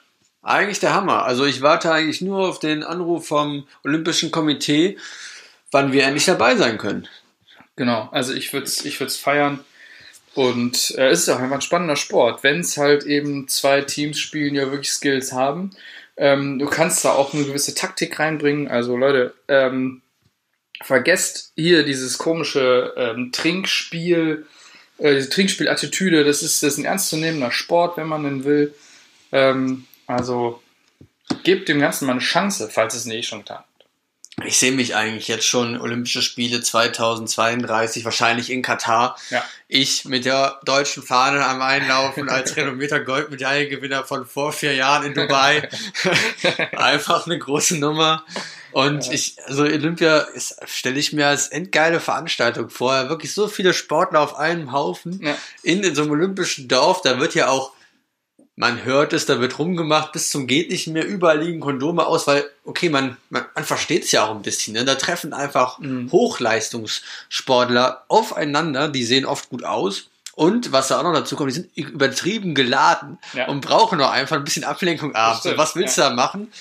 Eigentlich der Hammer. Also ich warte eigentlich nur auf den Anruf vom Olympischen Komitee, wann wir endlich dabei sein können. Genau, also ich würde es ich feiern. Und äh, es ist auch einfach ein spannender Sport, wenn es halt eben zwei Teams spielen, die ja wirklich Skills haben. Ähm, du kannst da auch eine gewisse Taktik reinbringen. Also Leute, ähm, vergesst hier dieses komische ähm, Trinkspiel, äh, diese Trinkspielattitüde. Das ist, das ist ein ernstzunehmender Sport, wenn man den will. Ähm, also gebt dem Ganzen mal eine Chance, falls es nicht schon getan habt. Ich sehe mich eigentlich jetzt schon Olympische Spiele 2032, wahrscheinlich in Katar. Ja. Ich mit der deutschen Fahne am Einlaufen als renommierter Goldmedaillengewinner von vor vier Jahren in Dubai. Einfach eine große Nummer. Und ich, also Olympia stelle ich mir als endgeile Veranstaltung vor. Wirklich so viele Sportler auf einem Haufen Ja. in, in so einem olympischen Dorf. Da wird ja auch, man hört es, da wird rumgemacht, bis zum geht nicht mehr. Überall liegen Kondome aus, weil, okay, man, man, man versteht es ja auch ein bisschen. Ne? Da treffen einfach Mhm. Hochleistungssportler aufeinander. Die sehen oft gut aus. Und was da auch noch dazu kommt, die sind übertrieben geladen Ja. und brauchen noch einfach ein bisschen Ablenkung abends. Und was willst du da machen?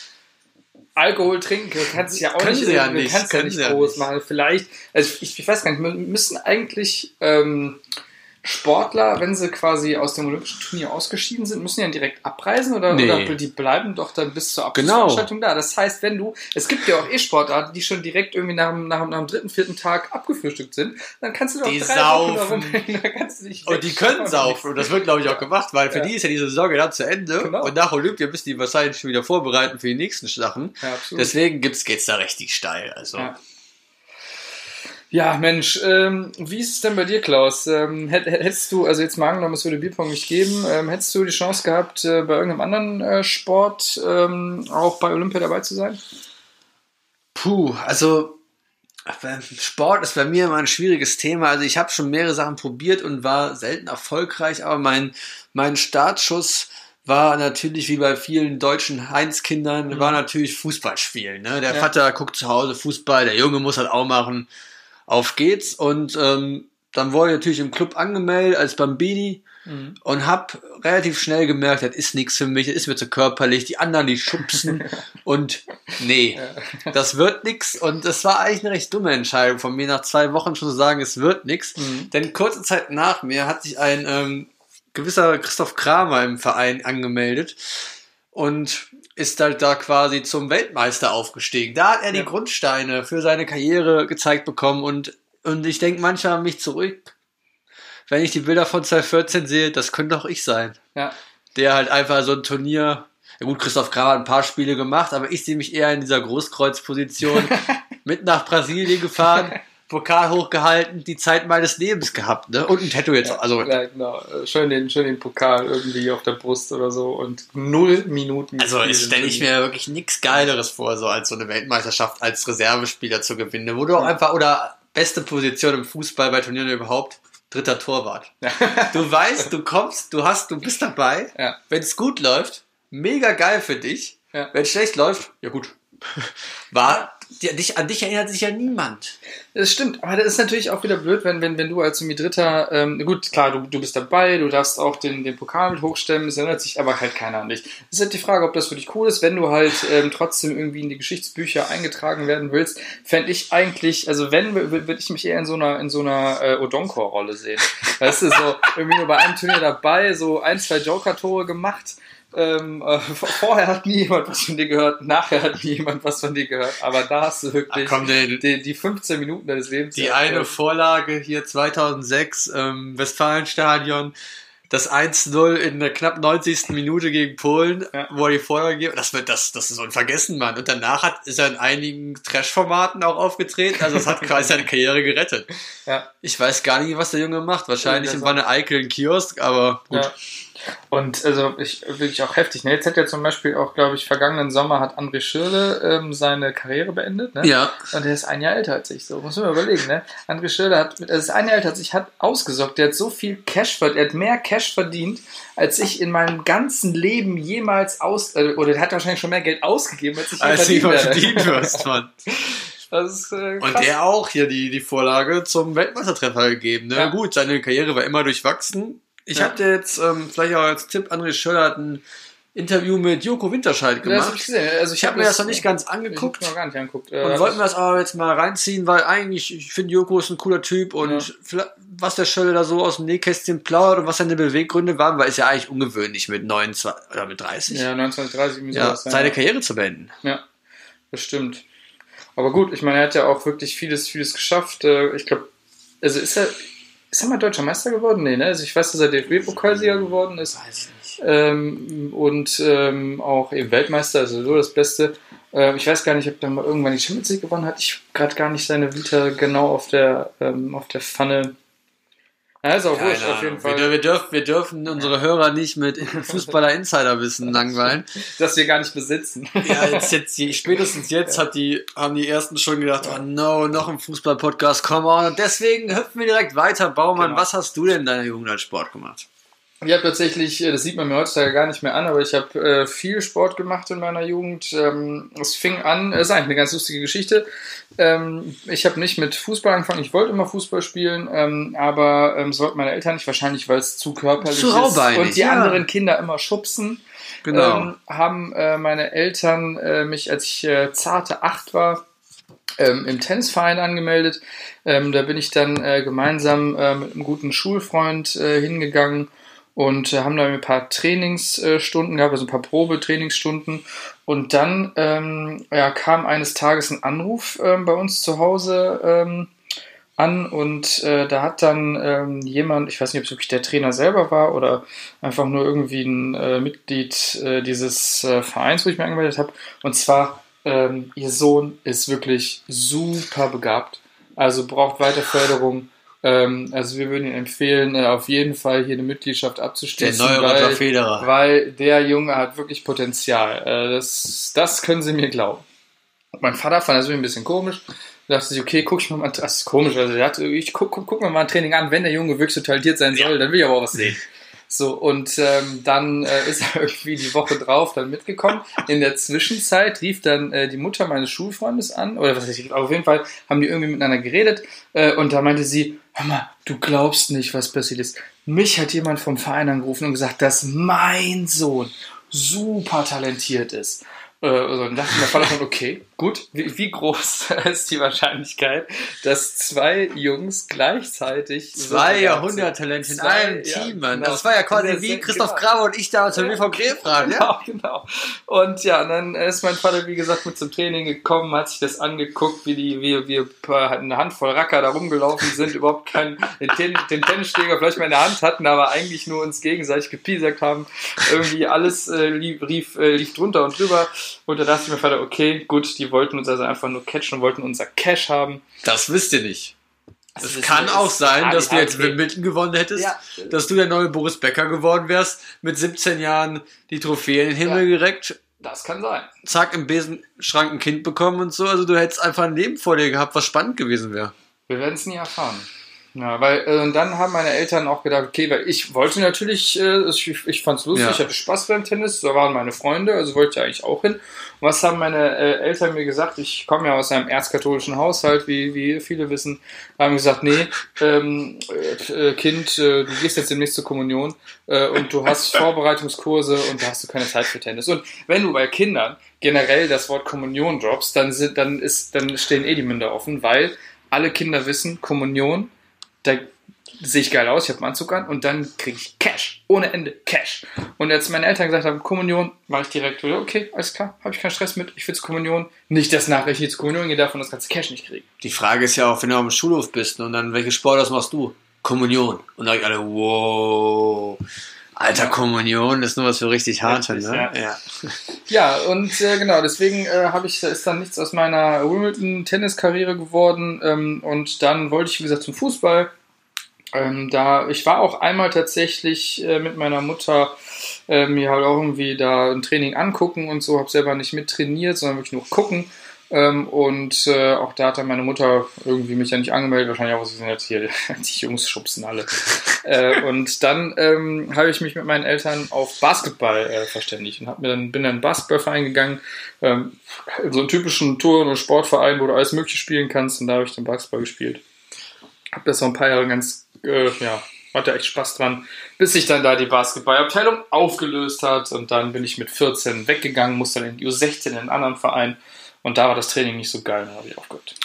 Alkohol trinken, du kannst ja auch Können nicht, sie ja du nicht, kannst ja können nicht sie ja groß nicht. machen. Vielleicht, also ich, ich weiß gar nicht, wir müssen eigentlich ähm, Sportler, wenn sie quasi aus dem Olympischen Turnier ausgeschieden sind, müssen die dann direkt abreisen oder, Nee. oder die bleiben doch dann bis zur Genau. Abschlussveranstaltung da. Das heißt, wenn du, es gibt ja auch E-Sportarten, die schon direkt irgendwie nach, dem- nach, nach dem dritten, vierten Tag abgefrühstückt sind, dann kannst du doch Die drei Wochen saufen. dich Und die können saufen. Und das wird, glaube ich, auch gemacht, weil für Ja. die ist ja diese Sorge dann zu Ende. Genau. Und nach Olympia müssen die wahrscheinlich schon wieder vorbereiten für die nächsten Sachen. Ja. Deswegen gibt's, geht's da richtig steil. Also. Ja. Ja, Mensch, ähm, wie ist es denn bei dir, Klaus? Ähm, hätt- hätt- hättest du, also jetzt mal angenommen, es würde Bierpong nicht geben, ähm, hättest du die Chance gehabt, äh, bei irgendeinem anderen äh, Sport ähm, auch bei Olympia dabei zu sein? Puh, also beim Sport ist bei mir immer ein schwieriges Thema. Also ich habe schon mehrere Sachen probiert und war selten erfolgreich, aber mein, mein Startschuss war natürlich wie bei vielen deutschen Heinz-Kindern, war natürlich Fußball spielen. Ne? Der Ja. Vater guckt zu Hause Fußball, der Junge muss halt auch machen. Auf geht's. Und ähm, dann wurde ich natürlich im Club angemeldet als Bambini und hab relativ schnell gemerkt, das ist nichts für mich, das ist mir zu körperlich, die anderen, die schubsen. Und nee, das wird nix. Und das war eigentlich eine recht dumme Entscheidung von mir, nach zwei Wochen schon zu sagen, es wird nix, Mhm. denn kurze Zeit nach mir hat sich ein ähm, gewisser Christoph Kramer im Verein angemeldet. Und ist halt da quasi zum Weltmeister aufgestiegen. Da hat er die Ja. Grundsteine für seine Karriere gezeigt bekommen und, und ich denke manchmal an mich zurück, wenn ich die Bilder von 2014 sehe, das könnte auch ich sein. Ja. Der halt einfach so ein Turnier, ja gut, Christoph Kramer hat ein paar Spiele gemacht, aber ich sehe mich eher in dieser Großkreuzposition mit nach Brasilien gefahren, Pokal hochgehalten, die Zeit meines Lebens gehabt, ne? Und ein Tattoo jetzt, also Ja, genau. Schön den, schön den Pokal irgendwie auf der Brust oder so und null Minuten. Also stelle ich mir wirklich nichts Geileres vor, so als so eine Weltmeisterschaft als Reservespieler zu gewinnen, wo du auch einfach, oder beste Position im Fußball bei Turnieren überhaupt, dritter Torwart. Du weißt, du kommst, du hast, du bist dabei. Ja. Wenn es gut läuft, mega geil für dich. Ja. Wenn es schlecht läuft, ja gut. War, dich, an dich erinnert sich ja niemand. Das stimmt, aber das ist natürlich auch wieder blöd, wenn, wenn, wenn du als Dritter, ähm, gut, klar, du, du bist dabei, du darfst auch den, den Pokal mit hochstemmen, es erinnert sich aber halt keiner an dich. Das ist halt die Frage, ob das für dich cool ist, wenn du halt ähm, trotzdem irgendwie in die Geschichtsbücher eingetragen werden willst, fände ich eigentlich, also wenn, würde ich mich eher in so einer, in so einer äh, Odonkor-Rolle sehen. Weißt du, so irgendwie nur bei einem Turnier dabei, so ein, zwei Joker-Tore gemacht, ähm, äh, vorher hat nie jemand was von dir gehört, nachher hat nie jemand was von dir gehört, aber da hast du wirklich Ach komm, die, die, die 15 Minuten deines Lebens. die eine äh, Vorlage hier 2006, ähm, Westfalenstadion, das 1-0 in der knapp 90. Minute gegen Polen, Ja. wo er die Vorlage gibt, das wird, das, das ist unvergessen, Mann. Und danach hat, ist er in einigen Trash-Formaten auch aufgetreten, also es hat quasi seine Karriere gerettet. Ja. Ich weiß gar nicht, was der Junge macht. Wahrscheinlich Ja, in Wanne Eickel ein Kiosk, aber gut. Ja. Und also ich wirklich auch heftig. Ne? Jetzt hat ja zum Beispiel auch, glaube ich, vergangenen Sommer hat André Schirle ähm, seine Karriere beendet. Ne? Ja. Und der ist ein Jahr älter als ich. So muss man mal überlegen. Ne? André Schirle hat, mit, also ist ein Jahr älter als ich, hat ausgesorgt. Der hat so viel Cash verdient, er hat mehr Cash verdient, als ich in meinem ganzen Leben jemals aus, äh, oder er hat wahrscheinlich schon mehr Geld ausgegeben, als ich Als verdient verdient wirst, Mann. Ist äh. Und der auch hier die, die Vorlage zum Weltmeistertreffer gegeben. Ne? Ja. Gut, seine Karriere war immer durchwachsen. Ich Ja. hatte jetzt, ähm, vielleicht auch als Tipp, André Schöller hat ein Interview mit Joko Winterscheid das hab gemacht. ich gesehen. Also ich habe mir das noch nicht ganz angeguckt. Ich noch gar nicht angeguckt. Äh, Und wollten wir das aber jetzt mal reinziehen, weil eigentlich, ich finde, Joko ist ein cooler Typ und Ja. was der Schöller da so aus dem Nähkästchen plaudert und was seine Beweggründe waren, weil ist ja eigentlich ungewöhnlich mit 29 oder mit 30. ja, 1930 irgendwie Ja, sowas. seine Karriere zu beenden. Ja, das stimmt. Aber gut, ich meine, er hat ja auch wirklich vieles, vieles geschafft. Äh, Ich glaube, also ist er, ist er mal deutscher Meister geworden? Nee, ne? Also ich weiß, dass er DFB-Pokalsieger geworden ist. Weiß ich nicht. Ähm, und ähm, auch eben Weltmeister, also so das Beste. Ähm, ich weiß gar nicht, ob er mal irgendwann die Champions League gewonnen hat. Ich habe gerade gar nicht seine Vita genau auf der, ähm, auf der Pfanne. Ja, ist auch Keine wurscht, auf jeden. Fall. Wir, wir, dürfen, wir dürfen unsere Hörer nicht mit Fußballer-Insider-Wissen langweilen. dass wir gar nicht besitzen. Ja, jetzt, jetzt, spätestens jetzt hat die, haben die ersten schon gedacht, oh no, noch ein Fußball-Podcast, come on. Und deswegen hüpfen wir direkt weiter. Baumann, Genau. was hast du denn in deiner Jugend als Sport gemacht? Ich habe tatsächlich, äh, das sieht man mir heutzutage gar nicht mehr an, aber ich habe äh, viel Sport gemacht in meiner Jugend. Ähm, es fing an, es ist eigentlich eine ganz lustige Geschichte. Ähm, ich habe nicht mit Fußball angefangen, ich wollte immer Fußball spielen, ähm, aber ähm, so wollten meine Eltern nicht, wahrscheinlich weil es zu körperlich Zu ist und die ja. anderen Kinder immer schubsen. Genau. Ähm, haben äh, meine Eltern äh, mich, als ich äh, zarte acht war, ähm, im Tennisverein angemeldet. Ähm, da bin ich dann äh, gemeinsam äh, mit einem guten Schulfreund äh, hingegangen und äh, haben da ein paar Trainingsstunden gehabt, also ein paar Probetrainingsstunden. Und dann ähm, ja, kam eines Tages ein Anruf ähm, bei uns zu Hause ähm, an und äh, da hat dann ähm, jemand, ich weiß nicht, ob es wirklich der Trainer selber war oder einfach nur irgendwie ein äh, Mitglied äh, dieses äh, Vereins, wo ich mich angemeldet habe. Und zwar, ähm, ihr Sohn ist wirklich super begabt, also braucht weiter Förderung. Ähm, also wir würden ihn empfehlen, äh, auf jeden Fall hier eine Mitgliedschaft Der abzuschließen. neue Roger weil, Federer. weil der Junge hat wirklich Potenzial. Äh, das, das können Sie mir glauben. Mein Vater fand das irgendwie ein bisschen komisch. Da dachte sich, okay, guck ich mir mal, das ist komisch, also der hat, ich guck, guck, guck mir mal ein Training an, wenn der Junge wirklich so talentiert sein soll, dann will ich aber auch was sehen. So, und ähm, dann äh, ist er irgendwie die Woche drauf dann mitgekommen. In der Zwischenzeit rief dann äh, die Mutter meines Schulfreundes an, oder was weiß ich, auf jeden Fall haben die irgendwie miteinander geredet äh, und da meinte sie, hör mal, du glaubst nicht, was passiert ist. Mich hat jemand vom Verein angerufen und gesagt, dass mein Sohn super talentiert ist. Äh, also dachte mir, Vater schon, okay, gut, wie, wie groß ist die Wahrscheinlichkeit, dass zwei Jungs gleichzeitig Zwei Jahrhunderttalente in Zwei, einem ja, Team, Mann. genau. Das war ja quasi wie Christoph genau. Grabe und ich damals beim Ja. BVG fragen, ja? Genau, genau. Und ja, und dann ist mein Vater, wie gesagt, mit zum Training gekommen, hat sich das angeguckt, wie die, wie wir eine Handvoll Racker da rumgelaufen sind, überhaupt keinen, den, Ten, den Tennisschläger vielleicht mal in der Hand hatten, aber eigentlich nur uns gegenseitig gepiesackt haben. Irgendwie alles äh, lief, lief, äh, lief drunter und drüber. Und da dachte ich mir Vater, okay, gut, die wollten uns also einfach nur catchen und wollten unser Cash haben. Das wisst ihr nicht. Das Es kann auch sein, dass du ja, jetzt. Wimbledon gewonnen hättest, Ja. dass du der neue Boris Becker geworden wärst, mit 17 Jahren die Trophäe in den Himmel gereckt, Das kann sein. zack, im Besenschrank ein Kind bekommen und so. Also du hättest einfach ein Leben vor dir gehabt, was spannend gewesen wäre. Wir werden es nie erfahren. Ja, weil äh, und dann haben meine Eltern auch gedacht, okay, weil ich wollte natürlich, äh, ich, ich fand es lustig, Ja. ich hatte Spaß beim Tennis, da waren meine Freunde, also wollte ich eigentlich auch hin. Und was haben meine äh, Eltern mir gesagt? Ich komme ja aus einem erzkatholischen Haushalt, wie, wie viele wissen, haben gesagt, nee, ähm, äh, äh, Kind, äh, du gehst jetzt demnächst zur Kommunion äh, und du hast Vorbereitungskurse und da hast du keine Zeit für Tennis. Und wenn du bei Kindern generell das Wort Kommunion droppst, dann sind, dann ist, dann stehen eh die Münder offen, weil alle Kinder wissen, Kommunion, da sehe ich geil aus, ich habe einen Anzug an und dann kriege ich Cash, ohne Ende Cash. Und als meine Eltern gesagt haben, Kommunion, war ich direkt, okay, alles klar, habe ich keinen Stress mit, ich will zur Kommunion. Nicht, dass nachher ich zur Kommunion gehe, davon das ganze Cash nicht kriege. Die Frage ist ja auch, wenn du am Schulhof bist und dann, welche Sportart machst du? Kommunion. Und dann alle, wow. Alter, Kommunion ist nur was für richtig harte, Richtig, ne? ja. Ja. Ja, und äh, genau, deswegen äh, habe ich, da ist dann nichts aus meiner Wimbledon-Tenniskarriere geworden. Ähm, und dann wollte ich, wie gesagt, zum Fußball. Ähm, da, ich war auch einmal tatsächlich äh, mit meiner Mutter äh, mir halt auch irgendwie da ein Training angucken und so, habe selber nicht mit trainiert, sondern wirklich nur gucken. Ähm, und äh, auch da hat dann meine Mutter irgendwie mich ja nicht angemeldet, wahrscheinlich auch, sie sind jetzt hier, die Jungs schubsen alle. äh, und dann ähm, habe ich mich mit meinen Eltern auf Basketball äh, verständigt und hab mir dann, bin dann in einen Basketballverein gegangen, ähm, in so einen typischen Touren- und Sportverein, wo du alles Mögliche spielen kannst. Und da habe ich dann Basketball gespielt. Hab das so ein paar Jahre ganz, äh, ja, hatte echt Spaß dran, bis sich dann da die Basketballabteilung aufgelöst hat. Und dann bin ich mit 14 weggegangen, musste dann in die U16 in einen anderen Verein und da war das Training nicht so geil, habe ich aufgehört.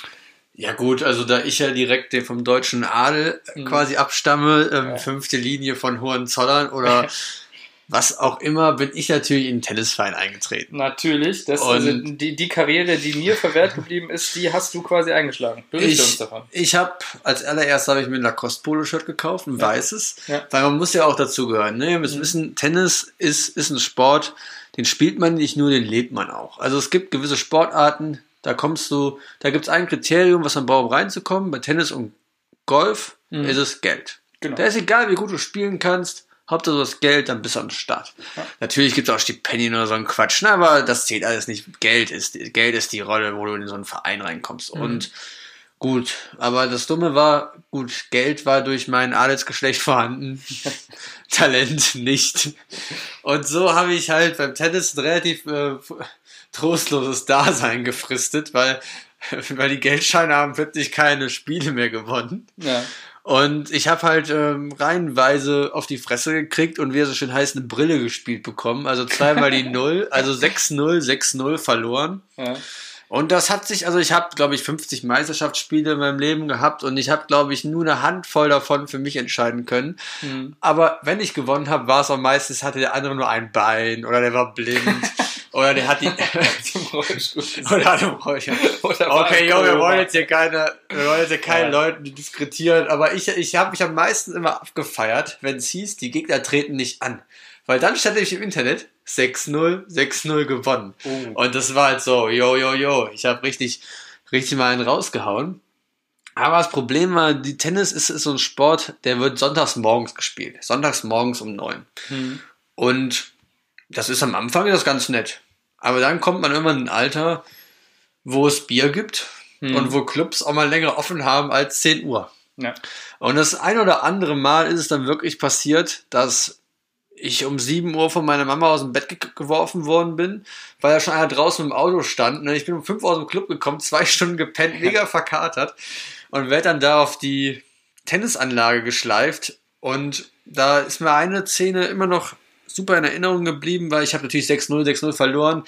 Ja gut, also da ich ja direkt den vom deutschen Adel Mhm. quasi abstamme, ähm, Ja. fünfte Linie von Hohenzollern oder was auch immer, bin ich natürlich in den Tennisverein eingetreten. Natürlich, das also die, die Karriere, die mir verwehrt geblieben ist, die hast du quasi eingeschlagen. Berichte uns Ich, davon. ich habe als allererstes habe ich mir ein Lacoste Polo Shirt gekauft, ein Ja. weißes, Ja. weil man muss ja auch dazugehören. Ne? Ihr müsst Mhm. wissen, Tennis ist ist ein Sport, den spielt man nicht nur, den lebt man auch. Also es gibt gewisse Sportarten, da kommst du, da gibt es ein Kriterium, was man braucht, um reinzukommen. Bei Tennis und Golf Mhm. ist es Geld. Genau. Da ist egal, wie gut du spielen kannst. Hauptsache du hast Geld, dann bist du am Start. Ja. Natürlich gibt es auch Stipendien oder so ein Quatsch, ne, aber das zählt alles nicht. Geld ist, Geld ist die Rolle, wo du in so einen Verein reinkommst. Mhm. Und Gut, aber das Dumme war, gut, Geld war durch mein Adelsgeschlecht vorhanden, Talent nicht. Und so habe ich halt beim Tennis ein relativ äh, trostloses Dasein gefristet, weil, weil die Geldscheine haben plötzlich keine Spiele mehr gewonnen. Ja. Und ich habe halt ähm, reihenweise auf die Fresse gekriegt und wie er so schön heißt, eine Brille gespielt bekommen. Also zweimal die Null, also 6-0, 6-0 verloren. Ja. Und das hat sich, also ich habe, glaube ich, 50 Meisterschaftsspiele in meinem Leben gehabt und ich habe, glaube ich, nur eine Handvoll davon für mich entscheiden können. Mhm. Aber wenn ich gewonnen habe, war es auch meistens, hatte der andere nur ein Bein oder der war blind oder der hat die... Zum Rollstuhl. oder hat einen Rollstuhl. Okay, Junge, wir wollen jetzt hier keine, wir wollen jetzt hier keine Ja. Leute diskutieren, aber ich, ich habe mich am meisten immer abgefeiert, wenn es hieß, die Gegner treten nicht an. Weil dann stand nämlich im Internet 6-0, 6-0 gewonnen. Oh. Und das war halt so, yo, yo, yo. Ich habe richtig, richtig mal einen rausgehauen. Aber das Problem war, die Tennis ist, ist so ein Sport, der wird sonntags morgens gespielt. Sonntags morgens um neun. Mhm. Und das ist am Anfang das ganz nett. Aber dann kommt man irgendwann in ein Alter, wo es Bier gibt Hm. und wo Clubs auch mal länger offen haben als 10 Uhr. Ja. Und das ein oder andere Mal ist es dann wirklich passiert, dass ich um 7 Uhr von meiner Mama aus dem Bett ge geworfen worden bin, weil ja schon einer draußen im Auto stand. Ne? Ich bin um 5 Uhr aus dem Club gekommen, zwei Stunden gepennt, mega verkatert und werde dann da auf die Tennisanlage geschleift. Und da ist mir eine Szene immer noch super in Erinnerung geblieben, weil ich habe natürlich 6-0, 6-0 verloren.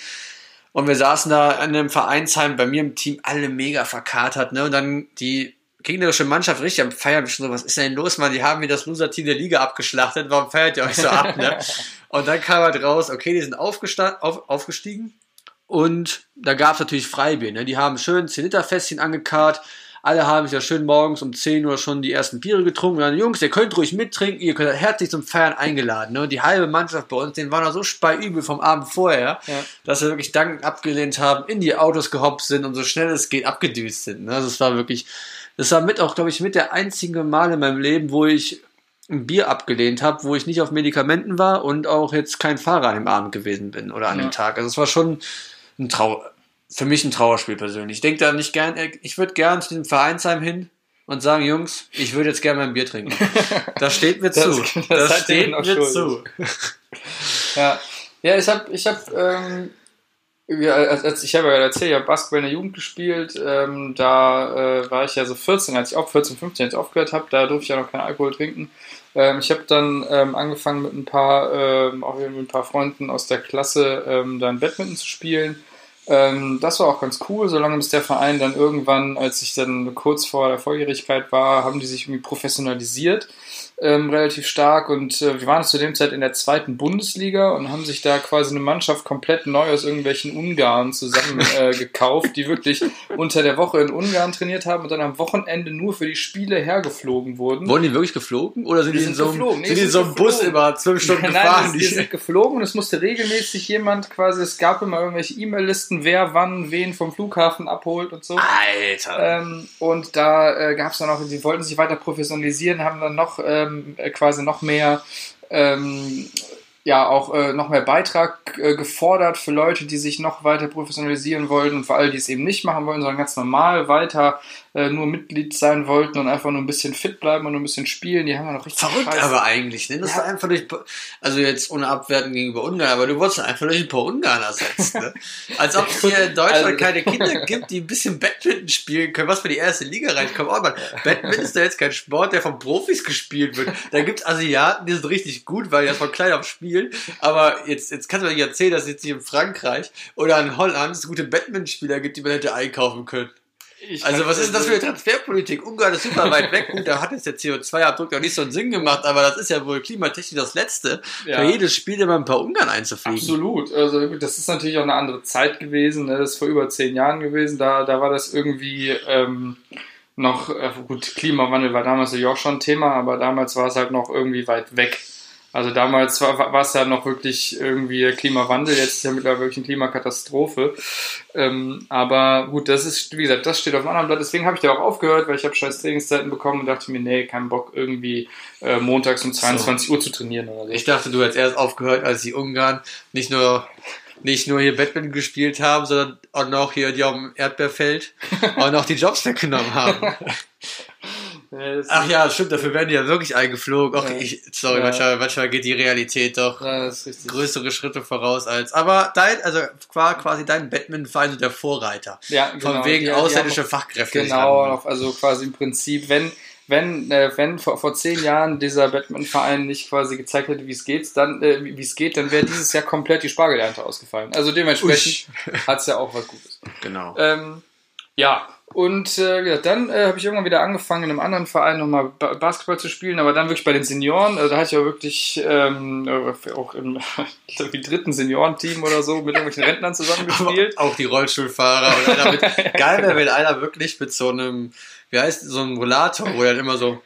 Und wir saßen da an einem Vereinsheim bei mir im Team, alle mega verkatert, ne? Und dann die gegnerische Mannschaft richtig am Feiern, schon so, was ist denn los, Mann? Die haben mir das Loser-Team der Liga abgeschlachtet, warum feiert ihr euch so ab, ne? Und dann kam halt raus, okay, die sind aufgesta- auf, aufgestiegen und da gab es natürlich Freibier, ne? Die haben schön 10 Liter Fässchen angekarrt, alle haben sich ja schön morgens um 10 Uhr schon die ersten Biere getrunken. Und dann, Jungs, ihr könnt ruhig mittrinken, ihr könnt herzlich zum Feiern eingeladen. Ne? Und die halbe Mannschaft bei uns, denen war noch so speiübel vom Abend vorher, Ja. dass sie wirklich dankend abgelehnt haben, in die Autos gehoppt sind und so schnell es geht abgedüst sind. Ne? Also es war wirklich, das war mit auch, glaube ich, mit der einzige Mal in meinem Leben, wo ich ein Bier abgelehnt habe, wo ich nicht auf Medikamenten war und auch jetzt kein Fahrer an dem Abend gewesen bin oder an Ja. dem Tag. Also es war schon ein Trau für mich ein Trauerspiel persönlich. Ich denke da nicht gern, ich würde gern zu diesem Vereinsheim hin und sagen, Jungs, ich würde jetzt gerne mein Bier trinken. Das steht mir Das- zu. das Das, ihr steht mir zu. Ja, ja ich habe, ich hab, ähm, ich habe ja erzählt, ich habe Basketball in der Jugend gespielt. Ähm, da äh, war ich ja so 14, als ich auch 14, 15 als ich aufgehört habe. Da durfte ich ja noch keinen Alkohol trinken. Ähm, ich habe dann ähm, angefangen mit ein paar, ähm, auch mit ein paar Freunden aus der Klasse ähm, dann Badminton zu spielen. Ähm, das war auch ganz cool, solange bis der Verein dann irgendwann, als ich dann kurz vor der Volljährigkeit war, haben die sich irgendwie professionalisiert, ähm, relativ stark und äh, wir waren zu dem Zeit in der zweiten Bundesliga und haben sich da quasi eine Mannschaft komplett neu aus irgendwelchen Ungarn zusammen äh, gekauft, die wirklich unter der Woche in Ungarn trainiert haben und dann am Wochenende nur für die Spiele hergeflogen wurden. Wurden die wirklich geflogen oder sind die, Die in sind so einem. Nee, sind die in so einem Bus über zwölf Stunden Nein, gefahren? das, die sind geflogen und es musste regelmäßig jemand quasi, es gab immer irgendwelche E-Mail-Listen, wer wann wen vom Flughafen abholt und so. Alter. Ähm, und da äh, gab es dann auch, die wollten sich weiter professionalisieren, haben dann noch ähm, äh, quasi noch mehr, ähm, ja, auch äh, noch mehr Beitrag äh, gefordert für Leute, die sich noch weiter professionalisieren wollten und für alle, die es eben nicht machen wollen, sondern ganz normal weiter nur Mitglied sein wollten und einfach nur ein bisschen fit bleiben und nur ein bisschen spielen. Die haben dann noch richtig Verrückt Scheiße- aber eigentlich, ne? Das Ja. war einfach durch, also jetzt ohne Abwerten gegenüber Ungarn, aber du wurdest einfach durch ein paar Ungarn ersetzt, ne? Als ob es hier in Deutschland Also- keine Kinder gibt, die ein bisschen Badminton spielen können, was für die erste Liga reinkommen. Oh man, Badminton ist ja jetzt kein Sport, der von Profis gespielt wird. Da gibt's Asiaten, die sind richtig gut, weil die das von klein auf spielen. Aber jetzt, jetzt kannst du mir nicht erzählen, dass es jetzt hier in Frankreich oder in Holland es gute Badminton-Spieler gibt, die man hätte einkaufen können. Ich Also was ist denn das für eine Transferpolitik? Ungarn ist super weit weg. Gut, da hat jetzt der CO2-Abdruck noch nicht so einen Sinn gemacht, aber das ist ja wohl klimatechnisch das Letzte, Ja. für jedes Spiel immer ein paar Ungarn einzufliegen. Absolut. Also das ist natürlich auch eine andere Zeit gewesen. Ne? Das ist vor über zehn Jahren gewesen. Da, da war das irgendwie ähm, noch, äh, gut, Klimawandel war damals natürlich auch schon ein Thema, aber damals war es halt noch irgendwie weit weg. Also damals war, war es ja noch wirklich irgendwie Klimawandel, jetzt ist ja mittlerweile wirklich eine Klimakatastrophe. Ähm, aber gut, das ist, wie gesagt, das steht auf einem anderen Blatt. Deswegen habe ich da auch aufgehört, weil ich habe scheiß Trainingszeiten bekommen und dachte mir, nee, kein Bock irgendwie äh, montags um 22 Uhr zu trainieren oder so. Ich dachte, du hättest erst aufgehört, als die Ungarn nicht nur nicht nur hier Badminton gespielt haben, sondern auch noch hier die auf dem Erdbeerfeld und auch die Jobs weggenommen haben. Ach ja, stimmt, dafür werden die ja wirklich eingeflogen. Okay, ja. ich, sorry, ja. manchmal, manchmal geht die Realität doch ja, größere Schritte voraus als. Aber dein, also quasi dein Batman-Verein der Vorreiter. Ja, genau. Von wegen ausländische Fachkräfte. Genau, also quasi im Prinzip, wenn, wenn, äh, wenn vor, vor zehn Jahren dieser Batman-Verein nicht quasi gezeigt hätte, wie es geht, dann, äh, wie es geht, dann wäre dieses Jahr komplett die Spargelernte ausgefallen. Also dementsprechend hat es ja auch was Gutes. Genau. Ähm, ja, und äh, ja, dann äh, habe ich irgendwann wieder angefangen, in einem anderen Verein nochmal Basketball zu spielen, aber dann wirklich bei den Senioren. Also da hatte ich ja wirklich ähm, äh, auch im wie dritten Seniorenteam oder so mit irgendwelchen Rentnern zusammengespielt. auch die Rollstuhlfahrer. Oder damit, geil wäre, wenn einer wirklich mit so einem, wie heißt so einem Rollator, wo er dann immer so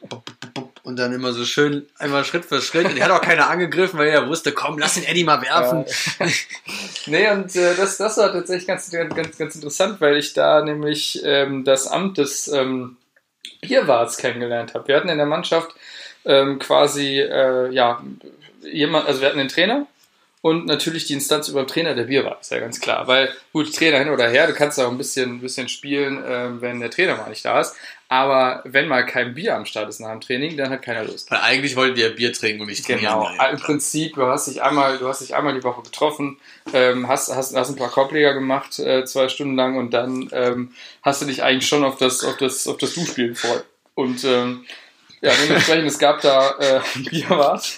und dann immer so schön einmal Schritt für Schritt. Und er hat auch keiner angegriffen, weil er wusste, komm, lass den Eddie mal werfen. Ja. nee, und äh, das, das war tatsächlich ganz, ganz, ganz interessant, weil ich da nämlich ähm, das Amt des ähm, Bierwarts kennengelernt habe. Wir hatten in der Mannschaft ähm, quasi, äh, ja, jemand, also wir hatten den Trainer, und natürlich die Instanz über den Trainer der Bierwart, ist ja ganz klar. Weil, gut, Trainer hin oder her, du kannst auch ein bisschen, ein bisschen spielen, äh, wenn der Trainer mal nicht da ist. Aber wenn mal kein Bier am Start ist nach dem Training, dann hat keiner Lust. Weil eigentlich wollten die ja Bier trinken und nicht trainieren. Genau. Im Prinzip, du hast dich einmal, du hast dich einmal die Woche getroffen, ähm, hast, hast, hast ein paar Korbleger gemacht, äh, zwei Stunden lang und dann ähm, hast du dich eigentlich schon auf das, auf das, auf das Duschspiel gefreut. Und ähm, ja, dementsprechend, es gab da äh, Bierwart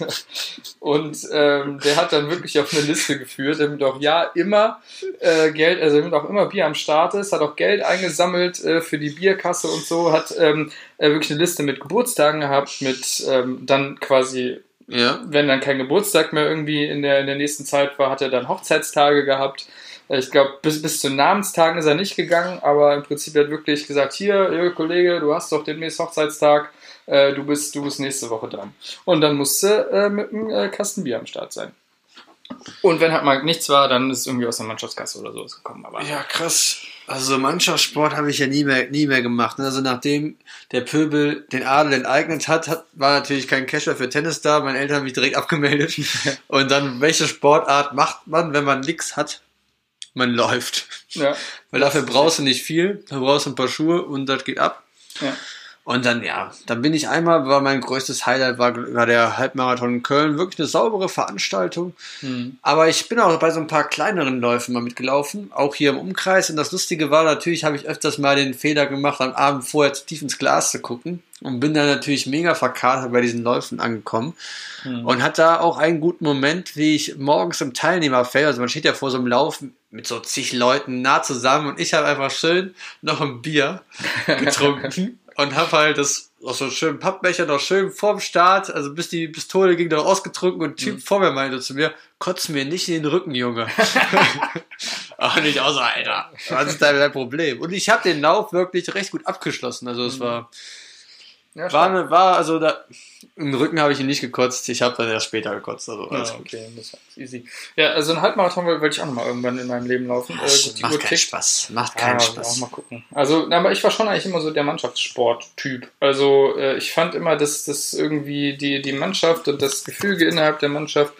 und ähm, der hat dann wirklich auf eine Liste geführt, damit auch ja immer äh, Geld, also damit auch immer Bier am Start ist, hat auch Geld eingesammelt äh, für die Bierkasse und so, hat ähm, äh, wirklich eine Liste mit Geburtstagen gehabt, mit ähm, dann quasi, ja. wenn dann kein Geburtstag mehr irgendwie in der, in der nächsten Zeit war, hat er dann Hochzeitstage gehabt. Äh, ich glaube, bis, bis zu Namenstagen ist er nicht gegangen, aber im Prinzip hat er wirklich gesagt, hier, Kollege, du hast doch demnächst Hochzeitstag, äh, du, bist, du bist nächste Woche dran. Und dann musste äh, mit einem äh, Kasten Bier am Start sein. Und wenn halt mal nichts war, dann ist es irgendwie aus der Mannschaftskasse oder sowas gekommen. Aber ja, krass. Also Mannschaftssport habe ich ja nie mehr, nie mehr gemacht. Ne? Also nachdem der Pöbel den Adel enteignet hat, hat war natürlich kein Cash für Tennis da. Meine Eltern haben mich direkt abgemeldet. Und dann, welche Sportart macht man, wenn man nichts hat? Man läuft. Ja. Weil dafür brauchst du nicht viel. Da brauchst du ein paar Schuhe und das geht ab. Ja. Und dann, ja, dann bin ich einmal, war mein größtes Highlight, war, war der Halbmarathon in Köln. Wirklich eine saubere Veranstaltung. Mhm. Aber ich bin auch bei so ein paar kleineren Läufen mal mitgelaufen, auch hier im Umkreis. Und das Lustige war, natürlich habe ich öfters mal den Fehler gemacht, am Abend vorher zu tief ins Glas zu gucken. Und bin dann natürlich mega verkatert bei diesen Läufen angekommen. Mhm. Und hatte da auch einen guten Moment, wie ich morgens im Teilnehmerfeld, also man steht ja vor so einem Lauf mit so zig Leuten nah zusammen und ich habe einfach schön noch ein Bier getrunken und hab halt das aus so einem schönen Pappbecher noch schön vorm Start, also bis die Pistole ging, noch ausgetrunken und ein Typ mhm. vor mir meinte zu mir, kotz mir nicht in den Rücken, Junge. Auch nicht außer, Alter, was ist dein Problem? Und ich habe den Lauf wirklich recht gut abgeschlossen, also es mhm. war ja, war, eine, war, also da, im Rücken habe ich ihn nicht gekotzt, ich habe dann erst später gekotzt. Also ja, okay, das war easy. Ja, also ein Halbmarathon wollte ich auch noch mal irgendwann in meinem Leben laufen. Ach, äh, macht keinen Spaß, macht keinen ja, Spaß. Auch mal gucken. Also, aber ich war schon eigentlich immer so der Mannschaftssport-Typ. Also äh, ich fand immer, dass das irgendwie die, die Mannschaft und das Gefüge innerhalb der Mannschaft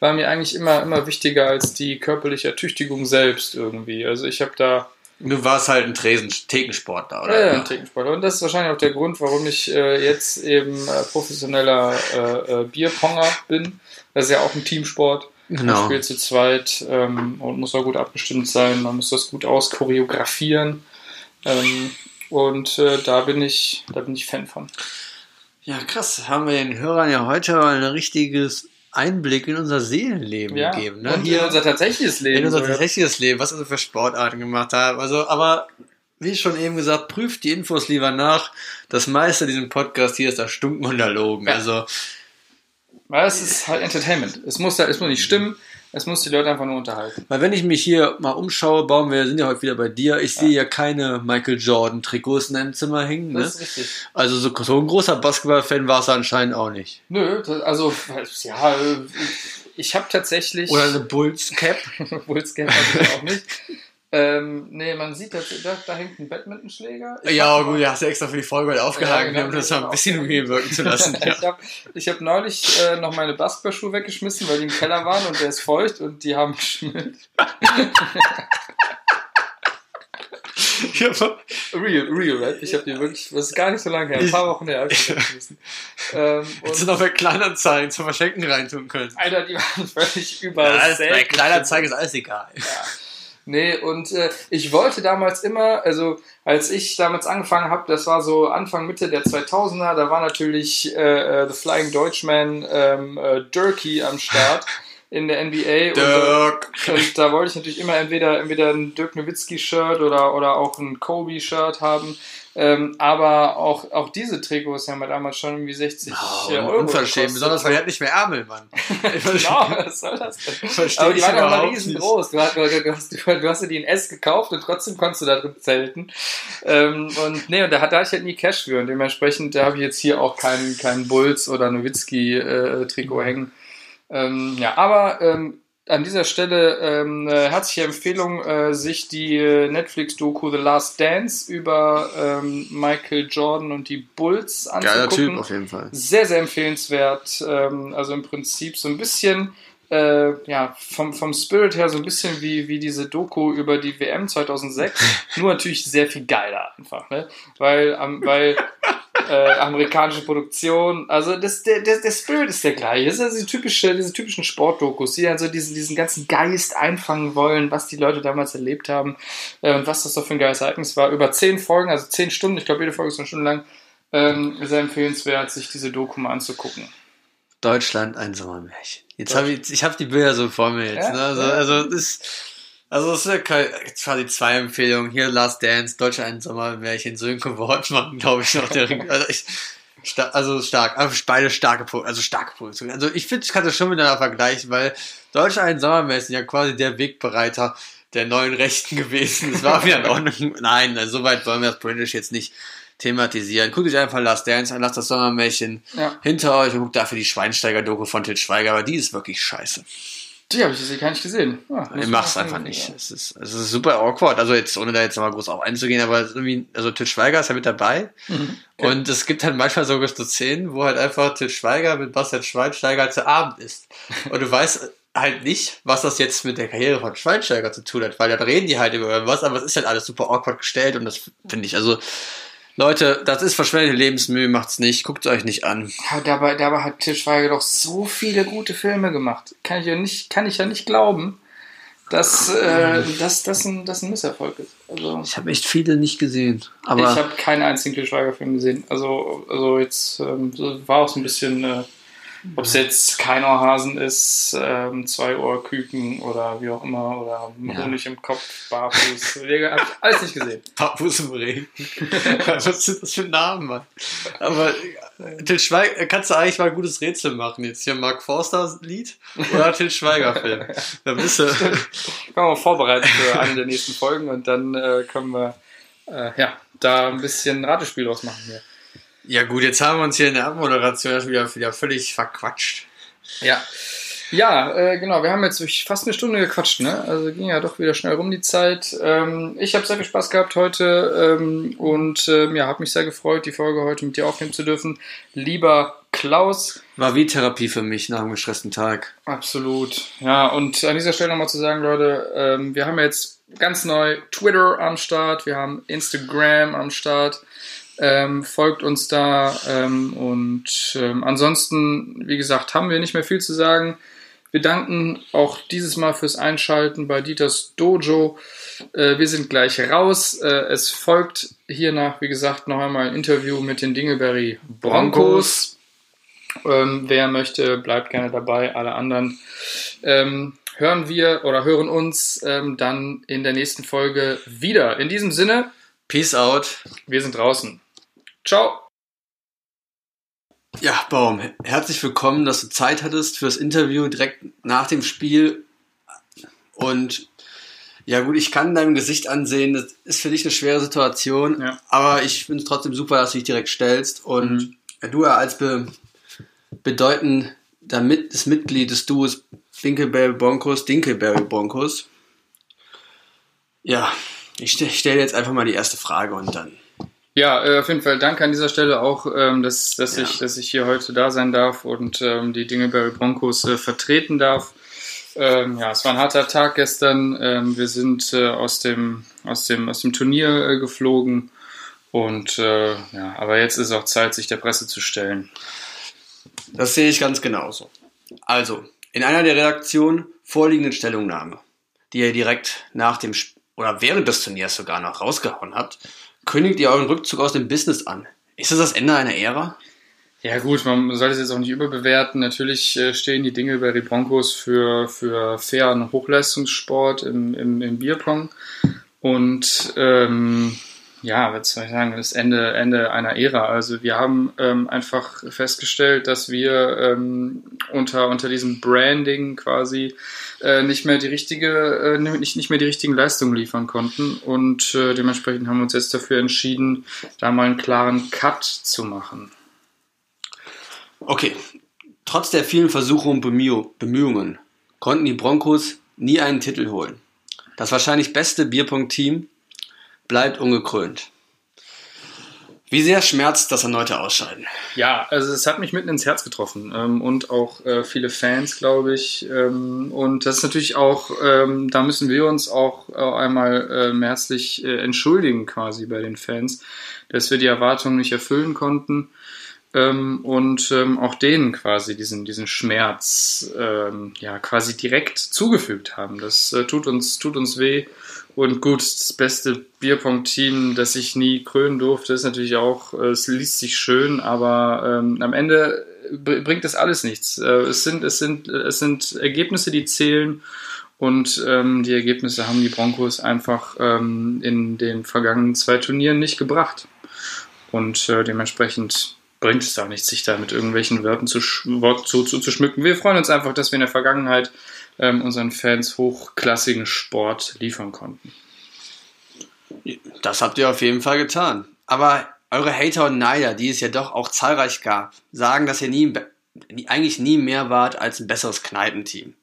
war mir eigentlich immer, immer wichtiger als die körperliche Ertüchtigung selbst irgendwie. Also ich habe da Du warst halt ein Tresen, Thekensportler, oder? Ja, ja, ein Thekensportler. Und das ist wahrscheinlich auch der Grund, warum ich äh, jetzt eben äh, professioneller äh, äh, Bierponger bin. Das ist ja auch ein Teamsport. Genau. Man spielt zu zweit ähm, und muss auch gut abgestimmt sein. Man muss das gut auschoreografieren. Ähm, und äh, da bin ich, da bin ich Fan von. Ja, krass. Haben wir den Hörern ja heute mal ein richtiges Einblick in unser Seelenleben ja, gegeben. Ne? Und Hier, in unser tatsächliches Leben. In unser tatsächliches Leben, was wir so für Sportarten gemacht haben. Also, aber wie schon eben gesagt, prüft die Infos lieber nach. Das meiste diesem Podcast hier ist und erlogen. Ja. Also, weil es ist halt Entertainment. Es muss, es muss nicht stimmen. Es muss die Leute einfach nur unterhalten. Weil wenn ich mich hier mal umschaue, bauen wir sind ja heute wieder bei dir. Ich ja. sehe ja keine Michael Jordan Trikots in deinem Zimmer hängen. Das ne? ist richtig. Also so, so ein großer Basketball-Fan war es anscheinend auch nicht. Nö, also ja, ich habe tatsächlich. Oder eine Bulls Cap. Bulls Cap habe ich auch nicht. Ähm, nee, man sieht, dass, da, da hängt ein Badmintonschläger. Ich ja, gut, ja, hast du extra für die Folge heute aufgehangen, Ja, genau, um das mal genau. ein bisschen mir wirken zu lassen. Ja. ich habe ich hab neulich äh, noch meine Basketballschuhe weggeschmissen, weil die im Keller waren und der ist feucht und die haben hab- Real, real, right? Ich habe die wirklich, das ist gar nicht so lange her, ein paar Wochen her, ich. Ähm, Hättest du noch bei Kleinanzeigen zum Verschenken reintun können. Alter, die waren völlig Ja, übersät. bei Kleinanzeigen ist alles egal. Nee, und äh, ich wollte damals immer, also als ich damals angefangen habe, das war so Anfang, Mitte der 2000er, da war natürlich äh, äh, The Flying Deutschman ähm, äh, Durkee am Start in der NBA. Und, Dirk. und da wollte ich natürlich immer entweder, entweder ein Dirk Nowitzki-Shirt oder, oder auch ein Kobe-Shirt haben. Ähm, aber auch, auch diese Trikots haben wir damals schon irgendwie 60 Oh, äh, Euro unverschämt, gekostet. besonders weil er hat nicht mehr Ärmel, Mann. Genau, was soll das denn? Aber die waren ja mal riesengroß. Du hast, du, hast, du hast dir die in S gekauft und trotzdem konntest du da drin zelten. Ähm, und nee, und da hatte ich halt nie Cash für und dementsprechend da habe ich jetzt hier auch keinen keinen Bulls oder Nowitzki-Trikot hängen. Ähm, ja, aber ähm, an dieser Stelle ähm, eine herzliche Empfehlung, äh, sich die äh, Netflix-Doku The Last Dance über ähm, Michael Jordan und die Bulls Geiler anzugucken. Typ auf jeden Fall. Sehr, sehr empfehlenswert. Ähm, also im Prinzip so ein bisschen, äh, ja, vom, vom Spirit her so ein bisschen wie, wie diese Doku über die WM 2006. Nur natürlich sehr viel geiler einfach, ne? Weil, ähm, weil äh, amerikanische Produktion, also das, der, der, der Spirit ist der gleiche. Das ist also diese, typische, diese typischen Sportdokus, die dann so diesen, diesen ganzen Geist einfangen wollen, was die Leute damals erlebt haben äh, und was das doch für ein geiles Ereignis war. Über zehn Folgen, also zehn Stunden, ich glaube, jede Folge ist eine Stunde lang. Ähm, sehr empfehlenswert, sich diese Doku mal anzugucken. Deutschland ein Sommermärchen. Jetzt habe ich, ich habe die Bilder so vor mir jetzt. Ja, ne? also, also das ist, also ja kein- quasi zwei Empfehlungen. Hier Last Dance, Deutschland ein Sommermärchen, Sönke Wortmann, glaube ich noch. Der, also, ich, also stark, also beide starke, also starke Produktionen. Also ich finde, ich kann das schon miteinander vergleichen, weil Deutschland ein Sommermärchen ja quasi der Wegbereiter der neuen Rechten gewesen. Das war wieder in Ordnung. Nein, also so weit wollen wir das politisch jetzt nicht thematisieren. Guckt euch einfach Last Dance an, lasst das Sommermärchen Ja. hinter euch und guckt dafür die Schweinsteiger-Doku von Til Schweiger, aber die ist wirklich scheiße. Die habe ich jetzt gar nicht gesehen. Ah, muss Ich mach's einfach sehen. nicht. Es ist, es ist super awkward. Also jetzt, ohne da jetzt nochmal groß auf einzugehen, aber irgendwie, also Til Schweiger ist ja mit dabei. Mhm. Und es gibt halt manchmal sogar so Szenen, wo halt einfach Til Schweiger mit Bastian Schweinsteiger zu Abend ist. Und du weißt halt nicht, was das jetzt mit der Karriere von Schweinsteiger zu tun hat, weil da reden die halt über irgendwas, aber es ist halt alles super awkward gestellt und das finde ich, also, Leute, das ist verschwendete Lebensmühe, macht's nicht, guckt's euch nicht an. Ja, dabei, dabei hat Til Schweiger doch so viele gute Filme gemacht. Kann ich ja nicht, kann ich ja nicht glauben, dass, äh, dass das ein, das ein Misserfolg ist. Also, Ich habe echt viele nicht gesehen, ich aber habe keinen einzigen Til Schweiger-Film gesehen. Also, also jetzt ähm, war auch so ein bisschen, äh, ob es jetzt kein Ohrhasen ist, ähm, zwei Ohrküken oder wie auch immer, oder Ja. Honig im Kopf, Barfuß. ich alles nicht gesehen. Pappus im Regen. Was sind das für Namen, Mann? Aber äh, Til Schweiger, kannst du eigentlich mal ein gutes Rätsel machen jetzt? Hier Mark Forster Lied oder Til Schweiger Film? Da bist du. Können wir mal vorbereiten für eine der nächsten Folgen und dann äh, können wir äh, ja, da ein bisschen Ratespiel draus machen hier. Ja gut, jetzt haben wir uns hier in der Abmoderation wieder, wieder völlig verquatscht. Ja. Ja, äh, genau. Wir haben jetzt durch fast eine Stunde gequatscht, ne? Also ging ja doch wieder schnell rum die Zeit. Ähm, ich habe sehr viel Spaß gehabt heute ähm, und ähm, ja, habe mich sehr gefreut, die Folge heute mit dir aufnehmen zu dürfen. Lieber Klaus, War wie Therapie für mich nach einem gestressten Tag. absolut. Ja, und an dieser Stelle nochmal zu sagen, Leute, ähm, wir haben jetzt ganz neu Twitter am Start, wir haben Instagram am Start. Ähm, folgt uns da ähm, und ähm, ansonsten, wie gesagt, haben wir nicht mehr viel zu sagen. Wir danken auch dieses Mal fürs Einschalten bei Dieters Dojo. Äh, wir sind gleich raus. Äh, es folgt hiernach, wie gesagt, noch einmal ein Interview mit den Dingleberry Broncos. Ähm, wer möchte, bleibt gerne dabei. Alle anderen ähm, hören wir oder hören uns ähm, dann in der nächsten Folge wieder. In diesem Sinne, Peace out. wir sind draußen. Ciao. Ja, Baum, herzlich willkommen, dass du Zeit hattest fürs Interview direkt nach dem Spiel. Und ja gut, ich kann deinem Gesicht ansehen, das ist für dich eine schwere Situation, Ja. aber ich finde es trotzdem super, dass du dich direkt stellst. Und Mhm. du ja als be das Mitglied des Duos Dinkelberry Broncos, Dinkelberry Broncos, Ja, ich stelle jetzt einfach mal die erste Frage und dann. Ja, äh, auf jeden Fall danke an dieser Stelle auch, ähm, dass, dass, ja. ich, dass ich hier heute da sein darf und ähm, die Dingleberry Broncos äh, vertreten darf. Ähm, ja, es war ein harter Tag gestern. Ähm, wir sind äh, aus, dem, aus, dem, aus dem Turnier geflogen. Und ja, aber jetzt ist auch Zeit, sich der Presse zu stellen. Das sehe ich ganz genauso. Also, in einer der Redaktionen vorliegenden Stellungnahme, die ihr direkt nach dem oder während des Turniers sogar noch rausgehauen habt, kündigt ihr euren Rückzug aus dem Business an. Ist das das Ende einer Ära? Ja gut, man sollte es jetzt auch nicht überbewerten. Natürlich äh, stehen die Dinge bei die Broncos für, für fairen Hochleistungssport im, im, im Bierpong. Und ähm, ja, was soll ich sagen, das Ende, Ende einer Ära. Also wir haben ähm, einfach festgestellt, dass wir ähm, unter, unter diesem Branding quasi äh, nicht mehr die richtige, äh, nicht, nicht mehr die richtigen Leistungen liefern konnten. Und äh, dementsprechend haben wir uns jetzt dafür entschieden, da mal einen klaren Cut zu machen. Okay, trotz der vielen Versuche und Bemühungen konnten die Broncos nie einen Titel holen. Das wahrscheinlich beste Bierpunkt-Team bleibt ungekrönt. Wie sehr schmerzt das erneute Ausscheiden? Ja, also es hat mich mitten ins Herz getroffen ähm, und auch äh, viele Fans, glaube ich. Ähm, und das ist natürlich auch, ähm, da müssen wir uns auch äh, einmal äh, herzlich äh, entschuldigen quasi bei den Fans, dass wir die Erwartungen nicht erfüllen konnten ähm, und ähm, auch denen quasi diesen, diesen Schmerz ähm, ja quasi direkt zugefügt haben. Das äh, tut uns, tut uns weh. Und gut, das beste Bierpong-Team, das ich nie krönen durfte, ist natürlich auch, äh, es liest sich schön, aber ähm, am Ende bringt das alles nichts. Äh, es, sind, es, sind, es sind Ergebnisse, die zählen. Und ähm, die Ergebnisse haben die Broncos einfach ähm, in den vergangenen zwei Turnieren nicht gebracht. Und äh, dementsprechend bringt es auch nichts, sich da mit irgendwelchen Wörtern zu, Wort zu, zu, zu schmücken. Wir freuen uns einfach, dass wir in der Vergangenheit ähm, unseren Fans hochklassigen Sport liefern konnten. Das habt ihr auf jeden Fall getan. Aber eure Hater und Neider, die es ja doch auch zahlreich gab, sagen, dass ihr nie, eigentlich nie mehr wart als ein besseres Kneipenteam.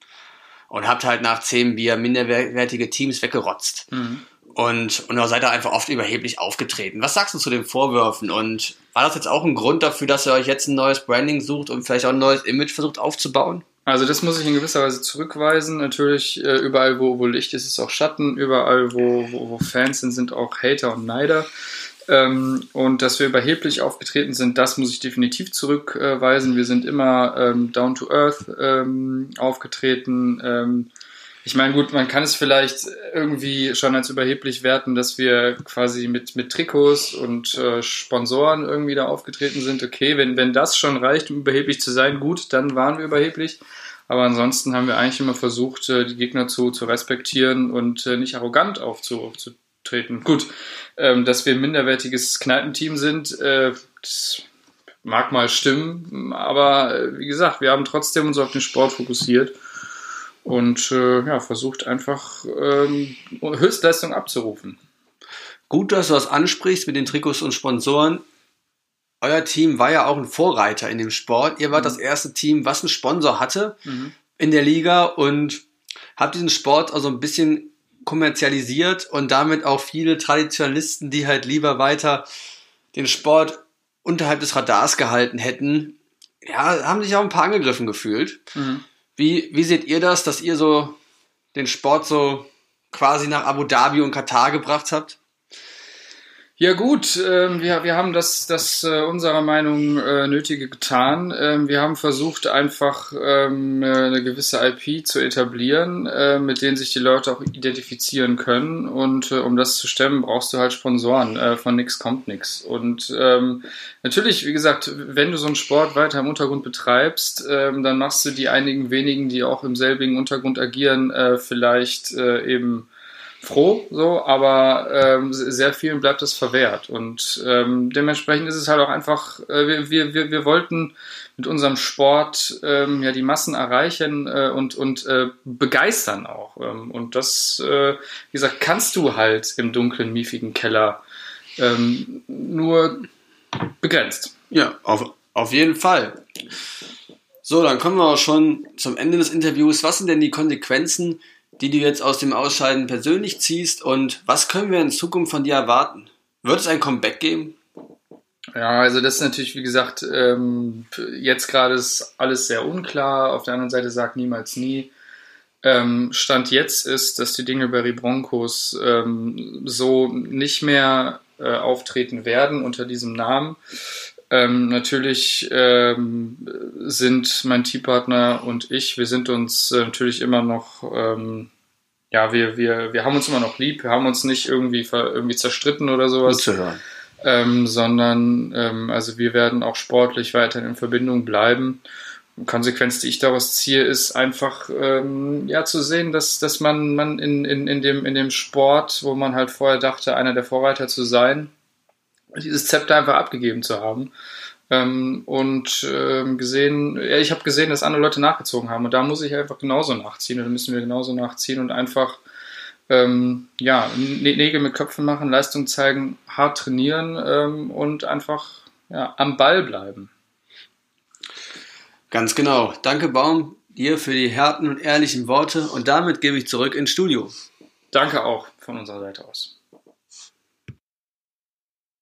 Und habt halt nach 10 Bier minderwertige Teams weggerotzt. Mhm. Und, und da seid ihr einfach oft überheblich aufgetreten. Was sagst du zu den Vorwürfen? Und war das jetzt auch ein Grund dafür, dass ihr euch jetzt ein neues Branding sucht und vielleicht auch ein neues Image versucht aufzubauen? Also das muss ich in gewisser Weise zurückweisen. Natürlich, äh, überall, wo, wo Licht ist, ist auch Schatten. Überall, wo, wo, wo Fans sind, sind auch Hater und Neider. Ähm, und dass wir überheblich aufgetreten sind, das muss ich definitiv zurückweisen. Wir sind immer ähm, down to earth ähm, aufgetreten. Ich meine, gut, man kann es vielleicht irgendwie schon als überheblich werten, dass wir quasi mit, mit Trikots und äh, Sponsoren irgendwie da aufgetreten sind. Okay, wenn, wenn das schon reicht, um überheblich zu sein, gut, dann waren wir überheblich. Aber ansonsten haben wir eigentlich immer versucht, äh, die Gegner zu, zu respektieren und äh, nicht arrogant aufzu, aufzutreten. Gut, ähm, dass wir ein minderwertiges Kneipenteam sind, äh, das mag mal stimmen, aber äh, wie gesagt, wir haben trotzdem uns auf den Sport fokussiert und äh, ja, versucht einfach ähm, Höchstleistung abzurufen. Gut, dass du das ansprichst mit den Trikots und Sponsoren. Euer Team war ja auch ein Vorreiter in dem Sport. Ihr wart mhm. das erste Team, was einen Sponsor hatte mhm. in der Liga und habt diesen Sport also ein bisschen kommerzialisiert und damit auch viele Traditionalisten, die halt lieber weiter den Sport unterhalb des Radars gehalten hätten, ja, haben sich auch ein paar angegriffen gefühlt. Mhm. Wie, wie seht ihr das, dass ihr so den Sport so quasi nach Abu Dhabi und Katar gebracht habt? Ja gut, äh, wir, wir haben das, das äh, unserer Meinung äh, Nötige getan. Ähm, wir haben versucht, einfach ähm, eine gewisse IP zu etablieren, äh, mit denen sich die Leute auch identifizieren können. Und äh, um das zu stemmen, brauchst du halt Sponsoren. Äh, von nix kommt nix. Und ähm, natürlich, wie gesagt, wenn du so einen Sport weiter im Untergrund betreibst, ähm, dann machst du die einigen wenigen, die auch im selbigen Untergrund agieren, äh, vielleicht äh, eben froh, so, aber ähm, sehr vielen bleibt es verwehrt. Und ähm, dementsprechend ist es halt auch einfach, äh, wir, wir, wir wollten mit unserem Sport ähm, ja die Massen erreichen äh, und, und äh, begeistern auch. Ähm, und das, äh, wie gesagt, kannst du halt im dunklen, miefigen Keller ähm, nur begrenzt. Ja, auf, auf jeden Fall. So, dann kommen wir auch schon zum Ende des Interviews. Was sind denn die Konsequenzen, die du jetzt aus dem Ausscheiden persönlich ziehst und was können wir in Zukunft von dir erwarten? Wird es ein Comeback geben? Ja, also das ist natürlich, wie gesagt, ähm, jetzt gerade ist alles sehr unklar. Auf der anderen Seite sagt niemals nie. Ähm, Stand jetzt ist, dass die Dingleberry Broncos ähm, so nicht mehr äh, auftreten werden unter diesem Namen. Ähm, natürlich ähm, sind mein Teampartner und ich, wir sind uns äh, natürlich immer noch, ähm, ja, wir, wir, wir haben uns immer noch lieb, wir haben uns nicht irgendwie, irgendwie zerstritten oder sowas. Gut zu hören. Ähm, sondern ähm, also wir werden auch sportlich weiterhin in Verbindung bleiben. Konsequenz, die ich daraus ziehe, ist einfach ähm, ja zu sehen, dass, dass man, man in, in, in, dem, in dem Sport, wo man halt vorher dachte, einer der Vorreiter zu sein, dieses Zepter einfach abgegeben zu haben. Ähm, und ähm, gesehen, ja, ich habe gesehen, dass andere Leute nachgezogen haben und da muss ich einfach genauso nachziehen oder müssen wir genauso nachziehen und einfach ähm, ja, Nägel mit Köpfen machen, Leistung zeigen, hart trainieren ähm, und einfach ja, am Ball bleiben. Ganz genau. Danke, Baum, dir für die harten und ehrlichen Worte und damit gebe ich zurück ins Studio. Danke auch von unserer Seite aus.